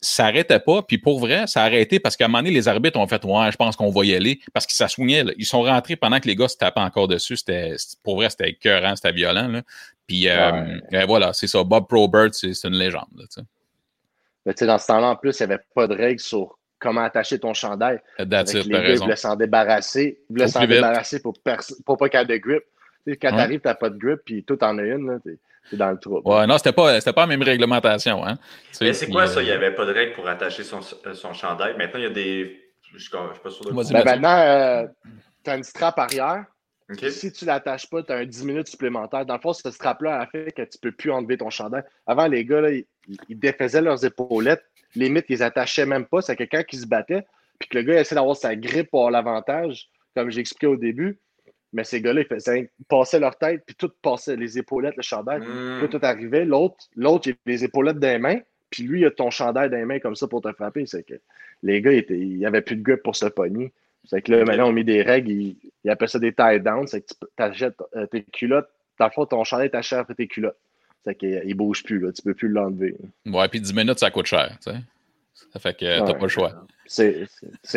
ça n'arrêtait pas. Puis pour vrai, ça a arrêté parce qu'à un moment donné, les arbitres ont fait Ouais, je pense qu'on va y aller. Parce qu'ils s'assoignaient. Ils sont rentrés pendant que les gars se tapaient encore dessus. C'était, pour vrai, c'était écœurant, c'était violent. Là. Puis euh, voilà, c'est ça. Bob Probert, c'est, une légende. Là, Mais dans ce temps-là, en plus, il n'y avait pas de règles sur comment attacher ton chandail. That's it, les gars, ils voulaient s'en débarrasser. Ils voulaient s'en débarrasser pour, pour pas qu'il y ait de grip. quand tu arrives, tu n'as pas de grip, puis tout en a une. Là, c'est dans le trou. Ouais, non, c'était pas, pas la même réglementation. Hein? Mais c'est quoi ça? Il n'y avait pas de règle pour attacher son, euh, son chandail. Maintenant, il y a des. Je ne suis pas sûr de ben, Maintenant, euh, tu as une strap arrière. Si tu ne l'attaches pas, tu as un 10 minutes supplémentaire. Dans le fond, ce strap-là a fait que tu ne peux plus enlever ton chandail. Avant, les gars, là, ils, défaisaient leurs épaulettes. Limite, ils attachaient même pas. C'est quelqu'un qui se battait. Puis que le gars essaie d'avoir sa grippe pour l'avantage, comme j'ai expliqué au début. Mais ces gars-là, ils, passaient leur tête, puis tout passait, les épaulettes, le chandail. Mm. Puis tout arrivait. L'autre, l'autre, il a les épaulettes les mains, puis lui, il a ton chandail les mains comme ça pour te frapper. C'est que les gars, il n'y avait plus de grip pour se pogner. C'est que là, maintenant, on met des règles, ils, appellent ça des tie downs. C'est que tu achètes euh, tes culottes. Dans le fond, ton chandail t'achète après tes culottes. C'est qu'il ne bouge plus, là. Tu peux plus l'enlever. Ouais, puis 10 minutes, ça coûte cher, tu sais. Ça fait que tu n'as pas le choix. C'est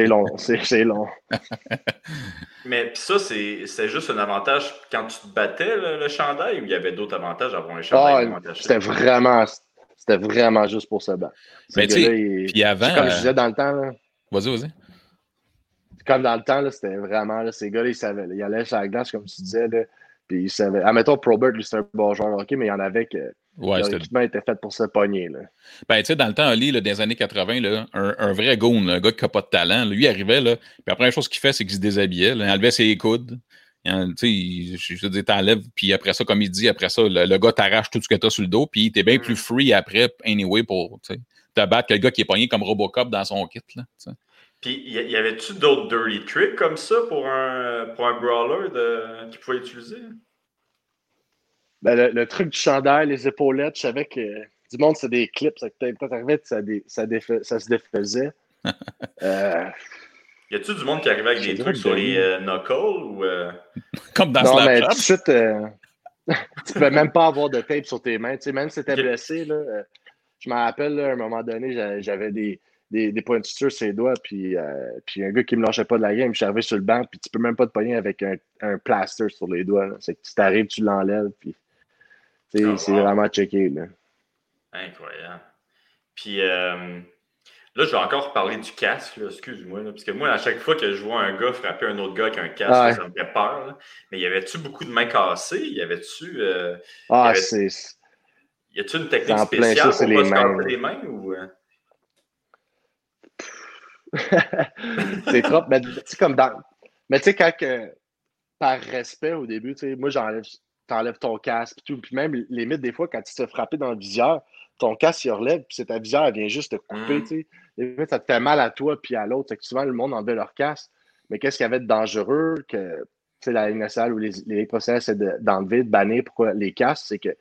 long, c'est long. Mais ça, c'est juste un avantage quand tu te battais le, chandail ou il y avait d'autres avantages avoir un chandail ah, C'était vraiment, c'était vraiment juste pour se battre. Mais tu puis avant. Comme je disais dans le temps. Vas-y, vas-y. Comme dans le temps, c'était vraiment, là, ces gars-là, ils savaient. ils allaient sur la glace, comme tu disais. Là, puis ils savaient. Admettons, Probert, lui, c'est un bon joueur ok, mais il y en avait que Ouais, L'équipement était fait pour se pogner. Là. Ben, tu sais, dans le temps, Ali, là, dans les années 80, là, un, un, vrai goon, un gars qui n'a pas de talent, lui, il arrivait, là, puis la première chose qu'il fait, c'est qu'il se déshabillait. Là, il enlevait ses coudes. Tu sais, je veux dire, t'enlèves, puis après ça, comme il dit, après ça, le, gars t'arrache tout ce que t'as sur le dos, puis t'es bien mm. plus free après, anyway, pour te battre que le gars qui est pogné comme Robocop dans son kit. Là, puis, y avait-tu d'autres dirty tricks comme ça pour un, pour un brawler de, qu'il pouvait utiliser? Ben, le, truc du chandail, les épaulettes, je savais que du monde, c'est des clips. Ça, quand t'arrivais, ça, ça, ça, se défaisait. euh, y a-tu du monde qui arrivait avec des trucs sur les euh, knuckles ou. Euh? Comme dans Non, mais tout de suite, euh, tu pouvais même pas avoir de tape sur tes mains. Tu sais, même si t'étais blessé, là, je me rappelle, à un moment donné, j'avais des, des, des, points de suture sur les doigts, puis, puis un gars qui me lâchait pas de la game, je suis arrivé sur le banc, puis tu peux même pas te pogner avec un, un plaster sur les doigts. C'est que tu t'arrives, tu l'enlèves, puis. Oh, c'est vraiment checké. Là. Incroyable. Puis euh, là, je vais encore parler du casque, excuse-moi. Parce que moi, à chaque fois que je vois un gars frapper un autre gars avec un casque, ça me fait peur. Mais y avait-tu beaucoup de mains cassées? Y avait-tu. Euh, ah, c'est. Y a-tu une technique spéciale pour pas se casser les mains? Ou... Euh? c'est trop. Mais tu sais, comme dans. Mais tu sais, quand par respect au début, tu sais, moi j'enlève t'enlèves ton casque, tout. Puis même, limite, des fois, quand tu te fais frapper dans le viseur, ton casque il relève, puis ta visière, elle vient juste te couper, mm. tu Ça te fait mal à toi puis à l'autre. Souvent, le monde enlevait leur casque. Mais qu'est-ce qu'il y avait de dangereux que la Ligue nationale ou les, les procès c'est d'enlever, de, bannir pourquoi les casques, c'est que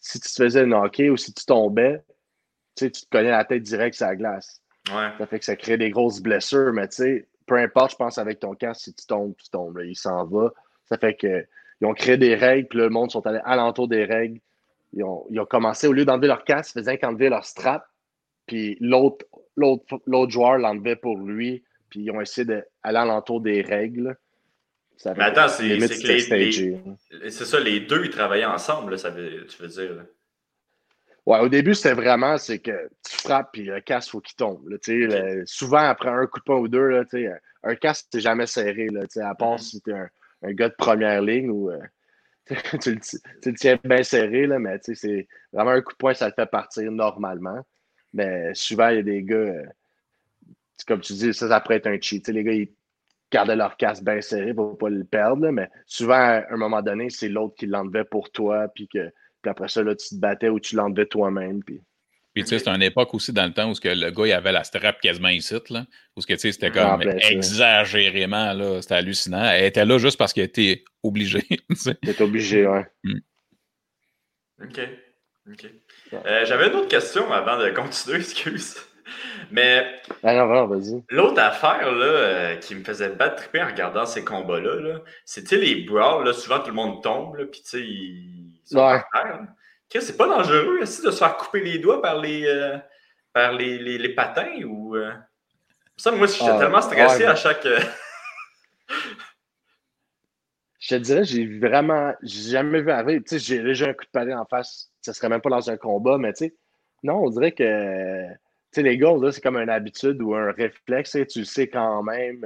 si tu te faisais un hockey ou si tu tombais, tu te connais la tête direct sur la glace. Ça fait que ça crée des grosses blessures, mais tu sais, peu importe, je pense, avec ton casque, si tu tombes, tu tombes. il s'en va. Ça fait que ils ont créé des règles, puis le monde sont allés alentour des règles. Ils ont, ils ont commencé, au lieu d'enlever leur casque, ils faisaient qu'enlever leur strap, puis l'autre joueur l'enlevait pour lui, puis ils ont essayé d'aller alentour des règles. Mais attends, c'est les, c'est ça, les deux, ils travaillaient ensemble, ça veut, tu veux dire. Ouais, au début, c'était vraiment, c'est que tu frappes puis le casque, faut qu'il tombe. souvent, après un coup de poing ou deux, là, un casque, c'est jamais serré. Là, à part mm-hmm. si tu es un, un, gars de première ligne ou euh, tu, le, tiens bien serré, là, mais c'est vraiment un coup de poing, ça le fait partir normalement. Mais souvent, il y a des gars, euh, comme tu dis, ça, ça pourrait être un cheat. les gars, ils gardaient leur casque bien serré pour ne pas le perdre, mais souvent, à un moment donné, c'est l'autre qui l'enlevait pour toi, puis que puis après ça, là, tu te battais ou tu l'enlevais toi-même. Puis... Puis, tu sais, c'est une époque aussi dans le temps où que le gars, il avait la strap quasiment ici, là. Où que, tu sais, c'était comme exagérément, là. C'était hallucinant. Elle était là juste parce qu'elle était obligée. Elle était obligée, ouais. Mm. OK. OK. Euh, j'avais une autre question avant de continuer, excuse. Mais. Ah vas-y. L'autre affaire là, euh, qui me faisait battre triper en regardant ces combats-là, -là, c'était les brawls. Là, souvent, tout le monde tombe, puis tu sais, ils c'est pas dangereux aussi de se faire couper les doigts par les, euh, par les, les, patins ou. Euh? Ça, moi, j'étais ah, tellement stressé à chaque. Euh, je te dirais, j'ai vraiment. J'ai jamais vu arriver. Tu sais, j'ai déjà un coup de patin en face. Ça serait même pas dans un combat, mais tu sais. Non, on dirait que. Tu sais, les gars, c'est comme une habitude ou un réflexe. Tu sais quand même.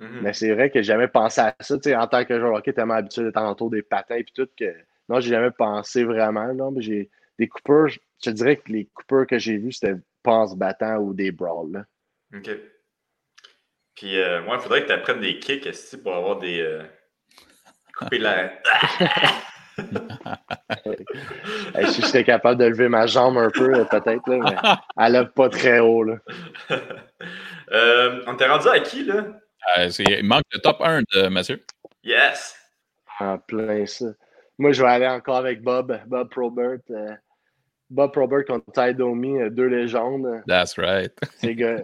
Mm-hmm. Mais c'est vrai que j'ai jamais pensé à ça. Tu sais, en tant que joueur hockey, tellement habitué d'être autour des patins et tout que non, j'ai jamais pensé vraiment. Non, mais j'ai des coupeurs, je te dirais que les coupeurs que j'ai vus, c'était pense battant ou des brawls. OK. Puis euh, moi, il faudrait que tu apprennes des kicks ici pour avoir des. Euh, couper la. si je serais capable de lever ma jambe un peu, peut-être, mais elle lève pas très haut. Là. Euh, on t'est rendu à qui, là? il manque le top 1 de Mathieu. Yes! En plein ça. Moi, je vais aller encore avec Bob, Bob Probert. Euh, Bob Probert contre Ty Domi, euh, deux légendes. That's right. Ces gars,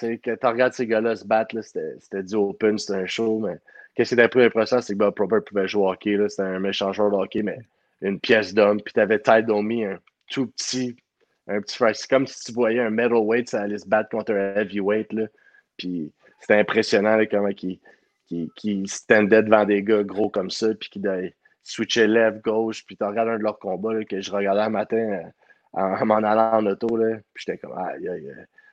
que tu regardes ces gars-là se battre, c'était du open, c'était un show, mais qu'est-ce qui était plus impressionnant, c'est que Bob Probert pouvait jouer au hockey. C'était un méchant joueur de hockey, mais une pièce d'homme. Puis tu avais Ty Domi, un tout petit, un petit frère. C'est comme si tu voyais un middleweight, ça allait se battre contre un heavyweight. Là. Puis c'était impressionnant comment il, qui, qui standait devant des gars gros comme ça, puis qui switcher lèvre, gauche, puis tu regardes un de leurs combats que je regardais un matin euh, en, m'en allant en auto, là, puis j'étais comme, ah,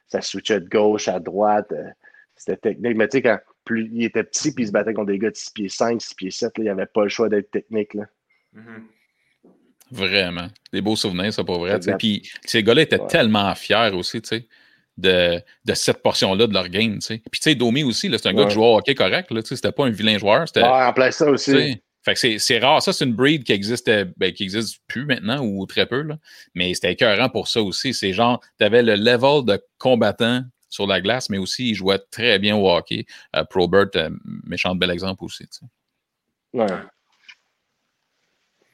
ça switchait de gauche à droite, euh, c'était technique. Mais tu sais, quand plus il était petit, puis il se battait contre des gars de 6 pieds 5, 6 pieds 7, il n'y avait pas le choix d'être technique. Là. Mm-hmm. Vraiment. Des beaux souvenirs, ça, pour vrai. Puis ces gars-là étaient tellement fiers aussi, tu sais. De, de, cette portion-là de leur game. Puis, tu sais, Domi aussi, c'est un gars qui jouait au hockey correct. C'était pas un vilain joueur. Ouais, en plein ça aussi. Fait que c'est rare. Ça, c'est une breed qui existait, ben, qui existe plus maintenant ou très peu, là. mais c'était écœurant pour ça aussi. C'est genre, tu avais le level de combattant sur la glace, mais aussi il jouait très bien au hockey. Euh, Probert, euh, méchant bel exemple aussi. Ouais.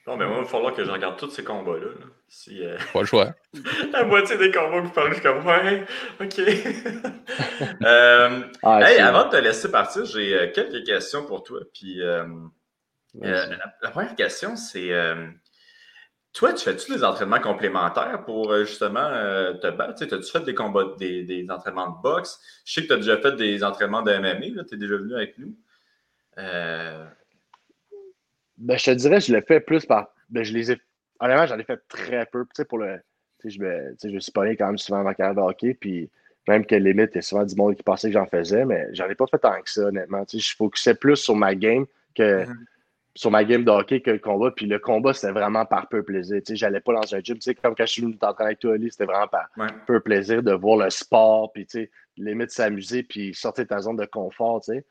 Non, mais moi, il va falloir que je regarde tous ces combats-là. Si, euh, Pas le choix. la moitié des combats que vous parlez, je suis comme, ouais, OK. euh, ah, hey, avant de te laisser partir, j'ai quelques questions pour toi. Puis, euh, la, première question, c'est toi, tu fais-tu des entraînements complémentaires pour justement te battre? As-tu fait des combats, des, des, entraînements de boxe? Je sais que tu as déjà fait des entraînements de MMA, tu es déjà venu avec nous. Ben, je te dirais, je l'ai fait plus par. Ben, je les ai. Honnêtement, j'en ai fait très peu. Pour le. Je me, je me suis pogné quand même souvent dans ma carrière de hockey. Puis même que limite, il y a souvent du monde qui pensait que j'en faisais, mais j'en ai pas fait tant que ça, honnêtement. Tu sais, je focusais plus sur ma game que. Mm-hmm. Sur ma game de hockey que le combat. Puis le combat, c'était vraiment par peu plaisir. Tu sais, j'allais pas dans un gym. Tu sais, comme quand je suis venu t'entraîner avec toi, Ali, c'était vraiment par peu plaisir de voir le sport. Puis, tu sais, limite s'amuser. Puis sortir de ta zone de confort, tu sais.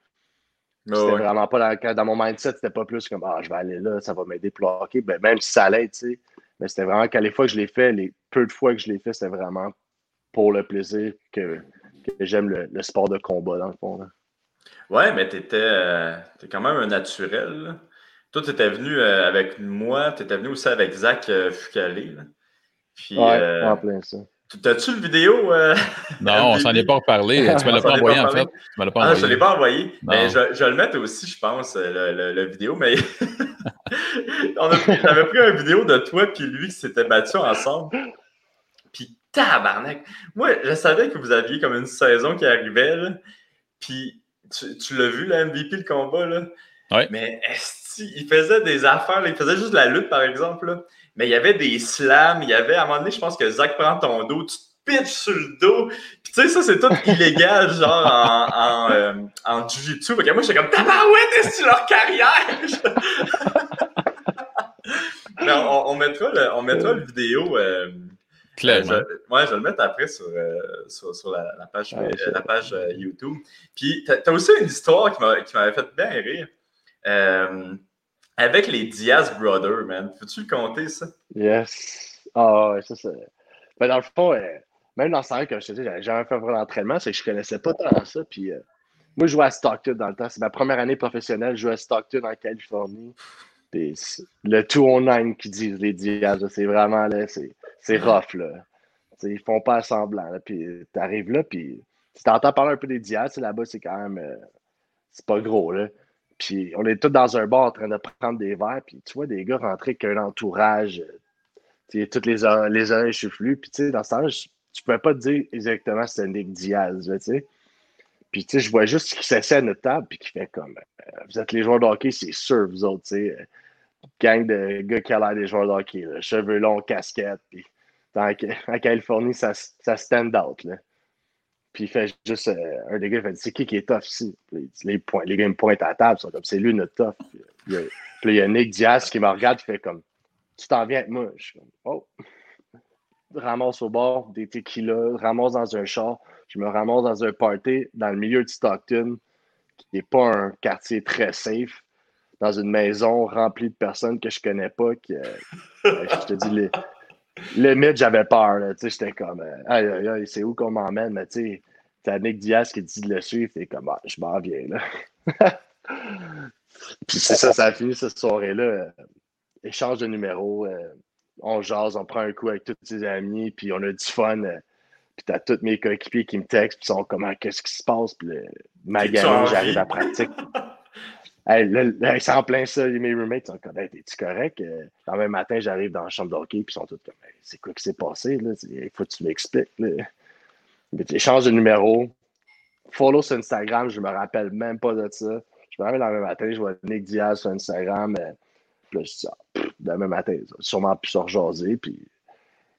C'était vraiment pas dans, dans mon mindset, c'était pas plus comme ah, je vais aller là, ça va m'aider pour le hockey. Ben, même si ça allait, tu sais. Mais c'était vraiment qu'à les fois que je l'ai fait, les peu de fois que je l'ai fait, c'était vraiment pour le plaisir que, j'aime le, sport de combat, dans le fond. Ouais, mais tu étais, euh, quand même un naturel. Toi, tu étais venu euh, avec moi, tu étais venu aussi avec Zach euh, Fucalé. Puis, ouais, en plein ça. T'as-tu le vidéo? non, on s'en est pas reparlé. Tu me l'as pas envoyé, en fait. Tu me pas ah, je ne l'ai pas envoyé. Mais je, je, vais le mettre aussi, je pense, le, le, vidéo. Mais j'avais pris une vidéo de toi et lui qui s'étaient battus ensemble. Puis tabarnak! Moi, je savais que vous aviez comme une saison qui arrivait. Là. Puis tu, l'as vu, le MVP, le combat, là? Oui. Mais il faisait des affaires, il faisait juste la lutte, par exemple, mais il y avait des slams, il y avait, à un moment donné, je pense que Zach prend ton dos, tu te pitches sur le dos, puis tu sais, ça, c'est tout illégal, genre, en, en, euh, en jiu-jitsu. moi, j'étais comme, tabarouette, est-ce que leur carrière? mais on, mettra, le, on mettra le vidéo... Euh, Clairement. Euh, je, je vais le mettre après sur, euh, sur, la, page, la page euh, YouTube. Puis, tu as, aussi une histoire qui m'avait fait bien rire. Avec les Diaz Brothers, man. Peux-tu le compter, ça? Yes. Ah, ouais, ça, c'est. Ben, dans le fond, même dans ce temps comme je te dis, j'avais jamais fait vraiment d'entraînement, c'est que je connaissais pas tant ça. Puis, moi, je jouais à Stockton dans le temps. C'est ma première année professionnelle. Je jouais à Stockton en Californie. Puis, le 209 qui disent les Diaz, c'est vraiment là, c'est rough, là. ils font pas semblant. Là. Puis t'arrives là, puis tu t'entends parler un peu des Diaz, là-bas, c'est quand même. Euh, c'est pas gros, là. Puis on est tous dans un bar en train de prendre des verres, puis tu vois des gars rentrer avec un entourage, euh, tu sais, toutes les, les oreilles choufflues, puis tu sais, dans ce temps-là, tu pouvais pas te dire exactement c'était Nick Diaz, tu sais. Puis tu sais, je vois juste qu'il s'essaie à notre table, puis qui fait comme euh, Vous êtes les joueurs de hockey, c'est sûr, vous autres, tu sais. Gang de gars qui a l'air des joueurs de hockey, cheveux longs, casquettes, puis en, Californie, ça, ça stand out. Là. Puis il fait juste, euh, un des gars, il fait C'est qui qui est tough ici? Les, points, les gars me pointent à la table, sont comme C'est lui notre tough. Puis, il il y a Nick Diaz qui me regarde, il fait comme Tu t'en viens avec moi? Je suis comme Oh. Ramasse au bord des tequilas, ramasse dans un char. Je me ramasse dans un party dans le milieu de Stockton, qui n'est pas un quartier très safe, dans une maison remplie de personnes que je connais pas. Qui, euh, je te dis, les, limite, j'avais peur. J'étais comme, euh, aïe, aïe, aïe, c'est où qu'on m'emmène? Mais tu sais, Nick Diaz qui dit de le suivre, t'es comme, ah, je m'en viens, là. Puis c'est ça, ça a fini cette soirée-là. Euh, échange de numéros, euh, on jase, on prend un coup avec tous ses amis, puis on a du fun. puis t'as tous mes coéquipiers qui me textent, puis sont comme, ah, qu'est-ce qui se passe? Puis le, ma j'arrive à pratique. C'est en plein ça. Mes roommates sont comme, hey, t'es-tu correct? Euh, le même matin, j'arrive dans la chambre d'hockey, puis ils sont tous comme, c'est quoi qui s'est passé? Il faut que tu m'expliques. Échange de numéro. Follow sur Instagram, je me rappelle même pas de ça. Je me rappelle le même matin, je vois Nick Diaz sur Instagram. Euh, puis là, je dis, ah, demain matin, sûrement plus se rejaser. Puis,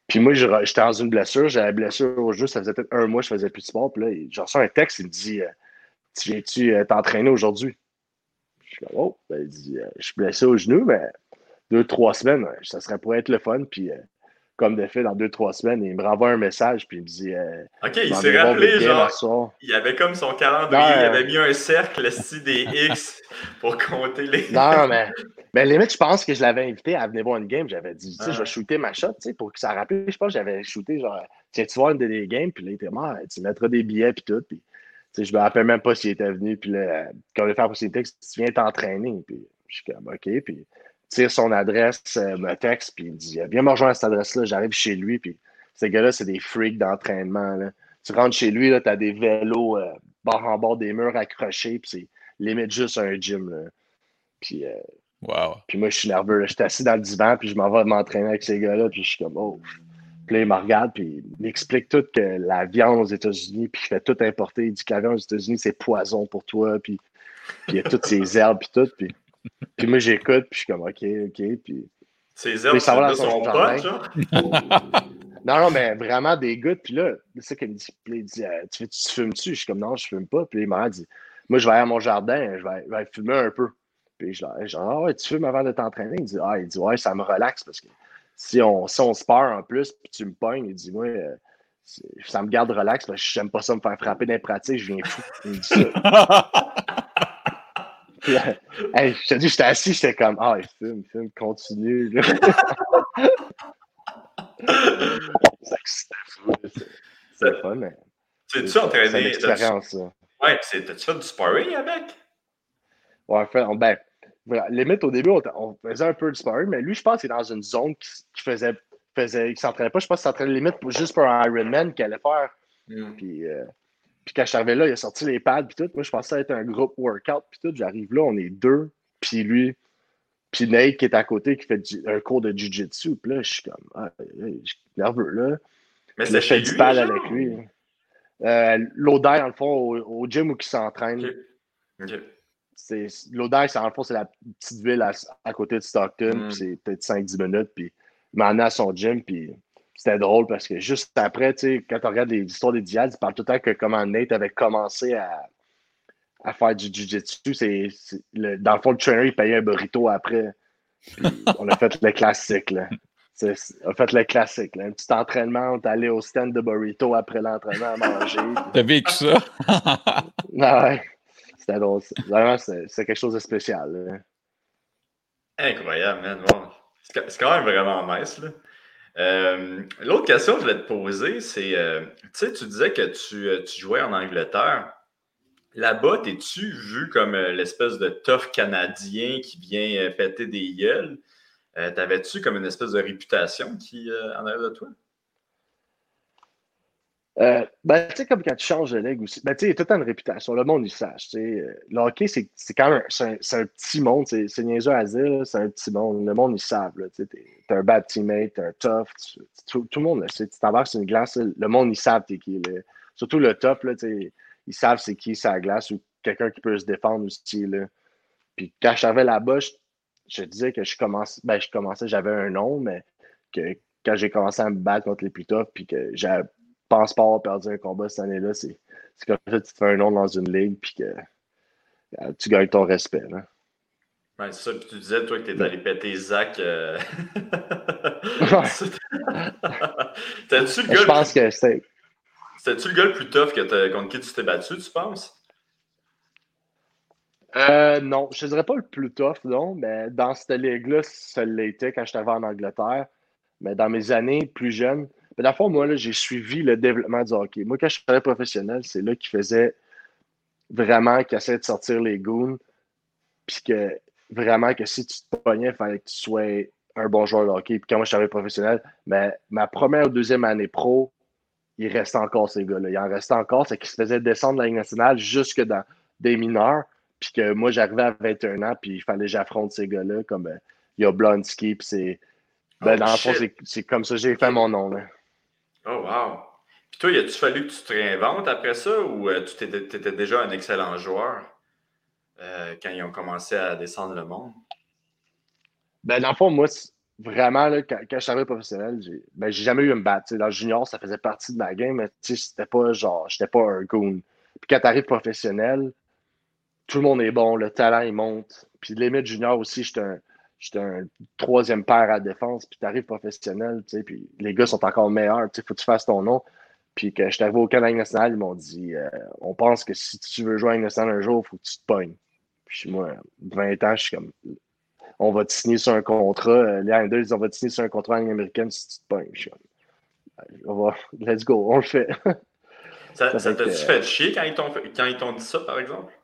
puis moi, j'étais dans une blessure. J'avais blessure au jeu, ça faisait peut-être un mois, je faisais plus de sport. Puis là, je reçois un texte, il me dit, euh, tu viens-tu t'entraîner aujourd'hui? Je suis oh, ben, il dit, euh, je suis blessé au genou, mais deux, trois semaines, ça serait pour être le fun. Puis, euh, comme de fait, dans deux, trois semaines, il me renvoie un message, puis il me dit. Euh, ok, il s'est rappelé, genre. Il avait comme son calendrier, il avait mis un cercle, style des X, pour compter les. non, mais. Mais limite, je pense que je l'avais invité à venir voir une game. J'avais dit, tu sais, je vais ah. shooter ma shot, tu sais, pour que ça rappelle. Je pense que j'avais shooté, genre, tiens, tu vois une des games, puis là, il était mort, tu mettras des billets, puis tout. Puis je me rappelle même pas s'il était venu. Puis là, quand on a fait la possibilité, tu viens t'entraîner. Puis je suis comme, OK. Puis tire son adresse, euh, me texte, puis il dit, viens me rejoindre à cette adresse-là. J'arrive chez lui. Puis ces gars-là, c'est des freaks d'entraînement. Tu rentres chez lui, tu as des vélos euh, bord en bord des murs accrochés. Puis c'est limite juste un gym. Puis, euh, wow. puis moi, je suis nerveux. Je suis assis dans le divan, puis je m'en vais m'entraîner avec ces gars-là. Puis je suis comme, oh. Puis là, il me regarde, puis il m'explique tout que la viande aux États-Unis, puis il fait tout importer. Il dit que la viande aux États-Unis, c'est poison pour toi, puis, puis il y a toutes ces herbes, puis tout. Puis, puis moi, j'écoute, puis je suis comme, OK, OK. Puis, ces herbes, ça sont pas, genre? non, non, mais vraiment des gouttes. Puis là, c'est ça qu'il me dit. il dit, euh, tu, tu fumes-tu? Je suis comme, non, je fume pas. Puis il m'a dit, moi, je vais aller à mon jardin, je vais, je vais fumer un peu. Puis je dis, ah ouais, tu fumes avant de t'entraîner? Il dit, ah, il dit, ouais, ça me relaxe parce que si on, si on se perd en plus, puis tu me pognes, il dit Moi, euh, ça me garde relax, parce que j'aime pas ça me faire frapper dans les pratiques, je viens fou. Dit ça. hey, je te dis, j'étais assis, j'étais comme Ah, il fume, il fume, continue. C'est fun, mais. C'est-tu entraîné? C'est une expérience, ça. Ouais, t'as-tu fait du sparring avec? Ouais, fait, on, limite, au début, on, faisait un peu de sparring, mais lui, je pense qu'il est dans une zone qui, faisait, faisait, qui s'entraînait pas. Je pense qu'il s'entraînait limite pour, juste pour un Ironman qu'il allait faire. Mm. Puis, euh, puis quand je suis arrivé là, il a sorti les pads, puis tout. Moi, je pensais être un groupe workout, puis tout. J'arrive là, on est deux, puis lui, puis Nate qui est à côté, qui fait un cours de jiu-jitsu. Puis là, je suis comme, ah, je suis nerveux, là. Mais c'est fait du pad avec lui. Euh, L'Odai, dans le fond, au, gym où il s'entraîne. Okay. Dans le fond, c'est la petite ville à, côté de Stockton. Mm. C'est peut-être 5-10 minutes. Puis il m'a amené à son gym. Puis c'était drôle parce que juste après, quand on regarde les histoires des Diaz, il parle tout le temps que comment Nate avait commencé à, à faire du jiu-jitsu. Dans le fond, le trainer, il payait un burrito après. on a fait le classique. Là. On a fait le classique. Là. Un petit entraînement, on est allé au stand de burrito après l'entraînement à manger. T'as vécu ça? ah ouais. Vraiment, c'est quelque chose de spécial. Incroyable, man. C'est quand même vraiment nice. Là. Euh, l'autre question que je voulais te poser, c'est, euh, tu sais, tu disais que tu, euh, tu jouais en Angleterre. Là-bas, t'es-tu vu comme l'espèce de tough canadien qui vient péter des gueules? T'avais-tu comme une espèce de réputation qui en arrive de toi? Euh, ben, tu sais, comme quand tu changes de ligue aussi, ben, tu sais, il y tout une réputation. Le monde, il sache. Euh, le hockey, c'est quand même un, un, petit monde. C'est niaiseux à dire, c'est un petit monde. Le monde, ils savent. Tu es, un bad teammate, tu un tough. tout, le monde le sait. Tu t'embarques sur une glace, le monde, ils savent t'es qui. Surtout le tough, là, ils savent c'est qui sa glace ou quelqu'un qui peut se défendre aussi. Puis quand j'avais là-bas, je, je, disais que je commençais, ben, je commençais, j'avais un nom, mais que quand j'ai commencé à me battre contre les plus toughs, puis que j'avais pense pas avoir perdu un combat cette année-là. C'est comme ça que tu te fais un nom dans une ligue puis que euh, tu gagnes ton respect. Là. Ouais, c'est ça. Puis tu disais, toi, que tu es allé péter Zach. Euh... T'as-tu le gars. Je pense que c'était. C'était-tu le gars le plus tough que contre qui tu t'es battu, tu penses? Euh, non, je ne dirais pas le plus tough, non, mais dans cette ligue-là, ça l'était quand j'étais en Angleterre. Mais dans mes années plus jeunes, mais dans le fond, moi, j'ai suivi le développement du hockey. Moi, quand je suis professionnel, c'est là qu'il faisait vraiment qu'il essayait de sortir les goons. Puis que vraiment que si tu te pognais, il fallait que tu sois un bon joueur de hockey. Puis quand moi, je suis professionnel, mais ma première ou deuxième année pro, il restait encore ces gars-là. Il en restait encore, c'est qu'ils se faisaient descendre la Ligue nationale jusque dans des mineurs. Puis que moi, j'arrivais à 21 ans, puis il fallait que j'affronte ces gars-là, comme euh, il y a Blonsky, puis c'est. Ben, oh, dans le fond, c'est comme ça que j'ai fait mon nom. Là. Oh, wow! Puis toi, a-tu fallu que tu te réinventes après ça ou euh, tu étais, déjà un excellent joueur euh, quand ils ont commencé à descendre le monde? Ben, dans le fond, moi, vraiment, quand, je suis arrivé professionnel, j'ai ben, jamais eu une batte. Dans le junior, ça faisait partie de ma game, mais c'était pas genre, j'étais pas un goon. Puis quand tu arrives professionnel, tout le monde est bon, le talent, il monte. Puis limite junior aussi, j'étais un j'étais un troisième paire à défense, puis tu arrives professionnel, tu sais, puis les gars sont encore meilleurs, tu sais, faut que tu fasses ton nom. Puis que je arrivé au Canada national, ils m'ont dit euh, on pense que si tu veux jouer à national un jour, il faut que tu te pognes. Puis moi, 20 ans, je suis comme on va te signer sur un contrat. Euh, les Islanders, ils on va te signer sur un contrat en ligne américaine si tu te pognes. Je suis comme, on va, let's go, on le fait. ça, ça t'a-tu fait chier quand ils t'ont dit ça, par exemple?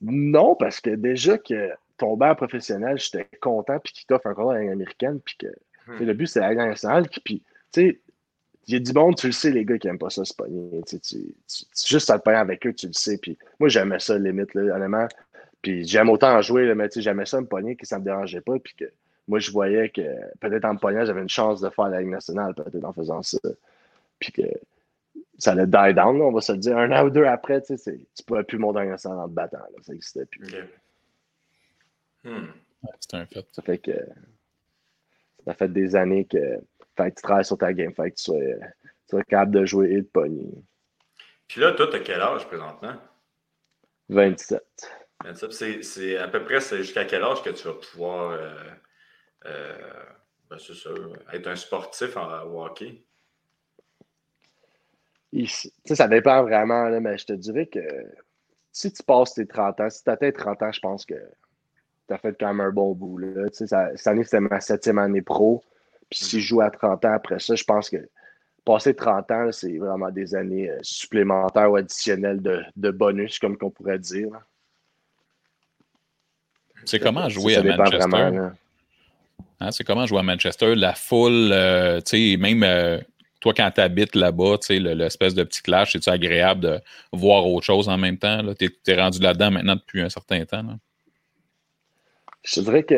Non, parce que déjà que tomber en professionnel, j'étais content, puis qu'il t'offre encore la ligne américaine, puis que hmm. le but, c'est la nationale. Puis, tu sais, il y a du monde, tu le sais, les gars qui n'aiment pas ça, c'est pas Tu, tu, juste à le payer avec eux, tu le sais. Puis moi, j'aimais ça, limite, là, honnêtement. Puis j'aime autant en jouer, là, mais j'aimais ça me pogner que ça me dérangeait pas. Puis que moi, je voyais que peut-être en me pognant, j'avais une chance de faire la Ligue nationale, peut-être en faisant ça. Puis que ça allait die down, on va se le dire. Un an ou deux après, tu sais, tu pourrais plus monter un instant en te battant. Là, ça n'existait plus. Hmm. c'est un fait. Ça fait que ça fait des années que, fait tu travailles sur ta game, fait que tu sois, capable de jouer et de pogner. Puis là, toi, tu as quel âge présentement? 27. 27, c'est à peu près jusqu'à quel âge que tu vas pouvoir euh, euh, ben, ça, être un sportif en hockey? Ça dépend vraiment, mais je te dirais que si tu passes tes 30 ans, si tu atteins 30 ans, je pense que tu as fait quand même un bon bout. Là. Ça, cette année, c'était ma septième année pro. Puis s'il joue à 30 ans après ça, je pense que passer 30 ans, c'est vraiment des années supplémentaires ou additionnelles de, bonus, comme qu'on pourrait dire. C'est comment jouer à Manchester? Hein, c'est comment jouer à Manchester? La foule, tu sais, même toi, quand tu habites là-bas, l'espèce de petit clash, c'est-tu agréable de voir autre chose en même temps? Tu es, rendu là-dedans maintenant depuis un certain temps. Je dirais que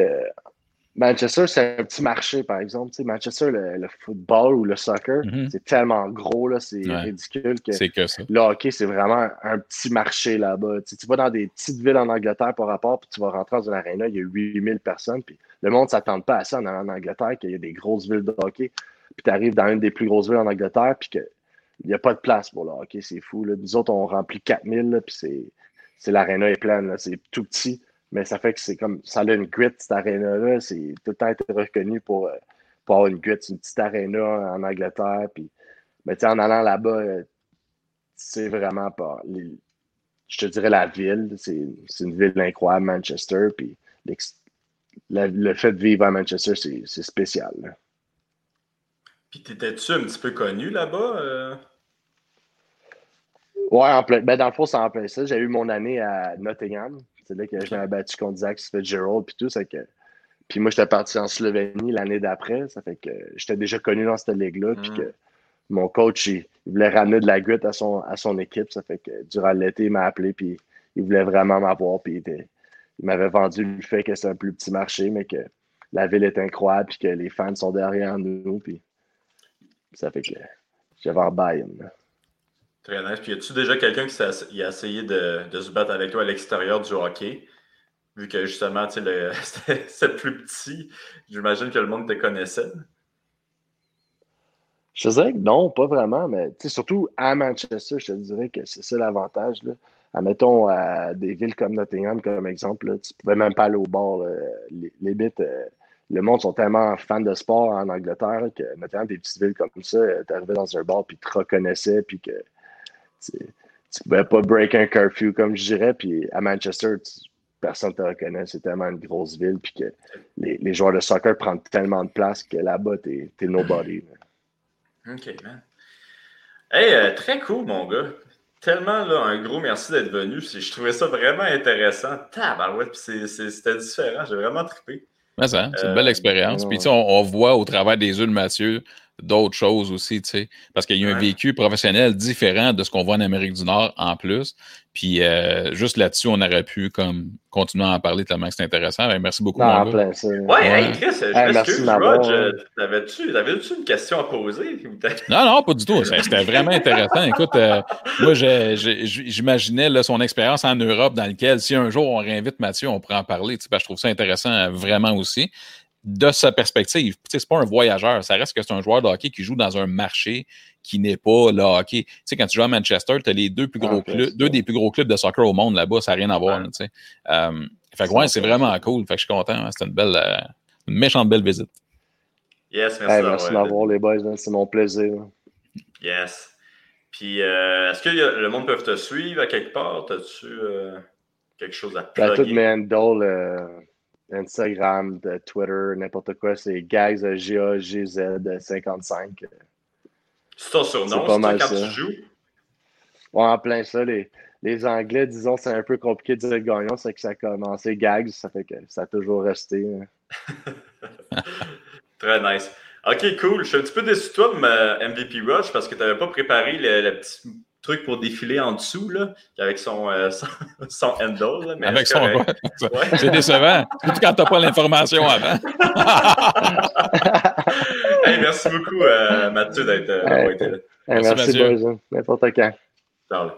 Manchester, c'est un petit marché, par exemple. Manchester, le, football ou le soccer, mm-hmm. c'est tellement gros, c'est ridicule que, que le hockey, c'est vraiment un petit marché là-bas. Tu, vas dans des petites villes en Angleterre par rapport, puis tu vas rentrer dans une aréna, il y a 8000 personnes, puis le monde ne s'attend pas à ça en, en Angleterre, qu'il y a des grosses villes de hockey puis tu arrives dans une des plus grosses villes en Angleterre, puis qu'il n'y a pas de place pour le hockey, c'est fou. Là. Nous autres, on remplit 4000, puis c'est, l'aréna est pleine, c'est tout petit, mais ça fait que c'est comme, ça a une grit, cette aréna-là, c'est tout le temps été reconnu pour, euh, pour avoir une grit, une petite aréna en Angleterre, puis, mais tu en allant là-bas, euh, c'est vraiment pas, je te dirais la ville, c'est, une ville incroyable, Manchester, puis le fait de vivre à Manchester, c'est, spécial. Puis t'étais-tu un petit peu connu là-bas? Euh? Ouais, en plein, ben dans le fond, c'est en plein ça. J'ai eu mon année à Nottingham. C'est là que je m'avais battu contre Zach Fitzgerald puis tout. Ça que... Puis moi, j'étais parti en Slovénie l'année d'après. Ça fait que j'étais déjà connu dans cette ligue-là. Puis hmm. que mon coach, il, voulait ramener de la goutte à son, à son équipe. Ça fait que durant l'été, il m'a appelé. Puis il voulait vraiment m'avoir. Puis il, il m'avait vendu le fait que c'est un plus petit marché, mais que la ville est incroyable. Puis que les fans sont derrière nous. Puis ça fait que j'avais un bail. Très nice. Puis, y a-tu déjà quelqu'un qui a, essayé de, se battre avec toi à l'extérieur du hockey? Vu que justement, tu sais, c'est plus petit, j'imagine que le monde te connaissait. Je te dirais que non, pas vraiment, mais surtout à Manchester, je te dirais que c'est ça l'avantage. Admettons, à des villes comme Nottingham, comme exemple, là, tu pouvais même pas aller au bord. Les, les bits, euh, le monde sont tellement fans de sport en Angleterre que, notamment des petites villes comme ça, euh, tu arrivais dans un bar puis tu te reconnaissais puis que tu pouvais pas break un curfew, comme je dirais. Puis à Manchester, personne ne te reconnaît. C'est tellement une grosse ville puis que les, joueurs de soccer prennent tellement de place que là-bas, tu es, nobody. OK, man. Hey, euh, très cool, mon gars. Tellement, là, un gros merci d'être venu. Je trouvais ça vraiment intéressant. Tabarouette, c'était différent. J'ai vraiment trippé c'est une belle euh, expérience. Puis, on, on, voit au travers des yeux de Mathieu d'autres choses aussi, tu sais, parce qu'il y a un vécu professionnel différent de ce qu'on voit en Amérique du Nord en plus. Puis euh, juste là-dessus, on aurait pu comme continuer à en parler tellement que c'est intéressant. Ben, merci beaucoup. Non, plein, ouais, Chris, je m'excuse, Roger. T'avais-tu une question à poser? non, non, pas du tout. C'était vraiment intéressant. Écoute, euh, moi, j'imaginais son expérience en Europe dans lequel, si un jour on réinvite Mathieu, on pourrait en parler. je trouve ça intéressant euh, vraiment aussi de sa perspective. C'est pas un voyageur, ça reste que c'est un joueur de hockey qui joue dans un marché qui n'est pas le hockey. Tu sais, quand tu joues à Manchester, tu as les deux plus gros ah, clubs, deux des plus gros clubs de soccer au monde là-bas, ça n'a rien à voir. tu sais. Euh, fait que ouais, c'est vraiment cool. Fait que je suis content. Hein. C'était une belle, euh, une méchante belle visite. Yes, merci. merci d'avoir les boys, hein. c'est mon plaisir. Yes. Puis, euh, est-ce que le monde peut te suivre à quelque part? As-tu quelque chose à faire? Ben, toutes mes handles, Instagram, de Twitter, n'importe quoi, c'est Gags, G-A-G-Z 55. C'est ton surnom, c'est quand ça. tu joues? Ouais, en plein ça. Les, les Anglais, disons, c'est un peu compliqué de dire gagnant, c'est que ça a commencé Gags, ça fait que ça a toujours resté. Hein. Très nice. Ok, cool. Je suis un petit peu déçu de toi, MVP Rush, parce que tu n'avais pas préparé le, le petit truc pour défiler en dessous, là, avec son, euh, son, handle. mais avec son ouais. C'est décevant, surtout quand tu n'as pas l'information avant. hey, merci beaucoup, euh, Mathieu, d'être euh, été là. merci, merci N'importe quand. Ciao.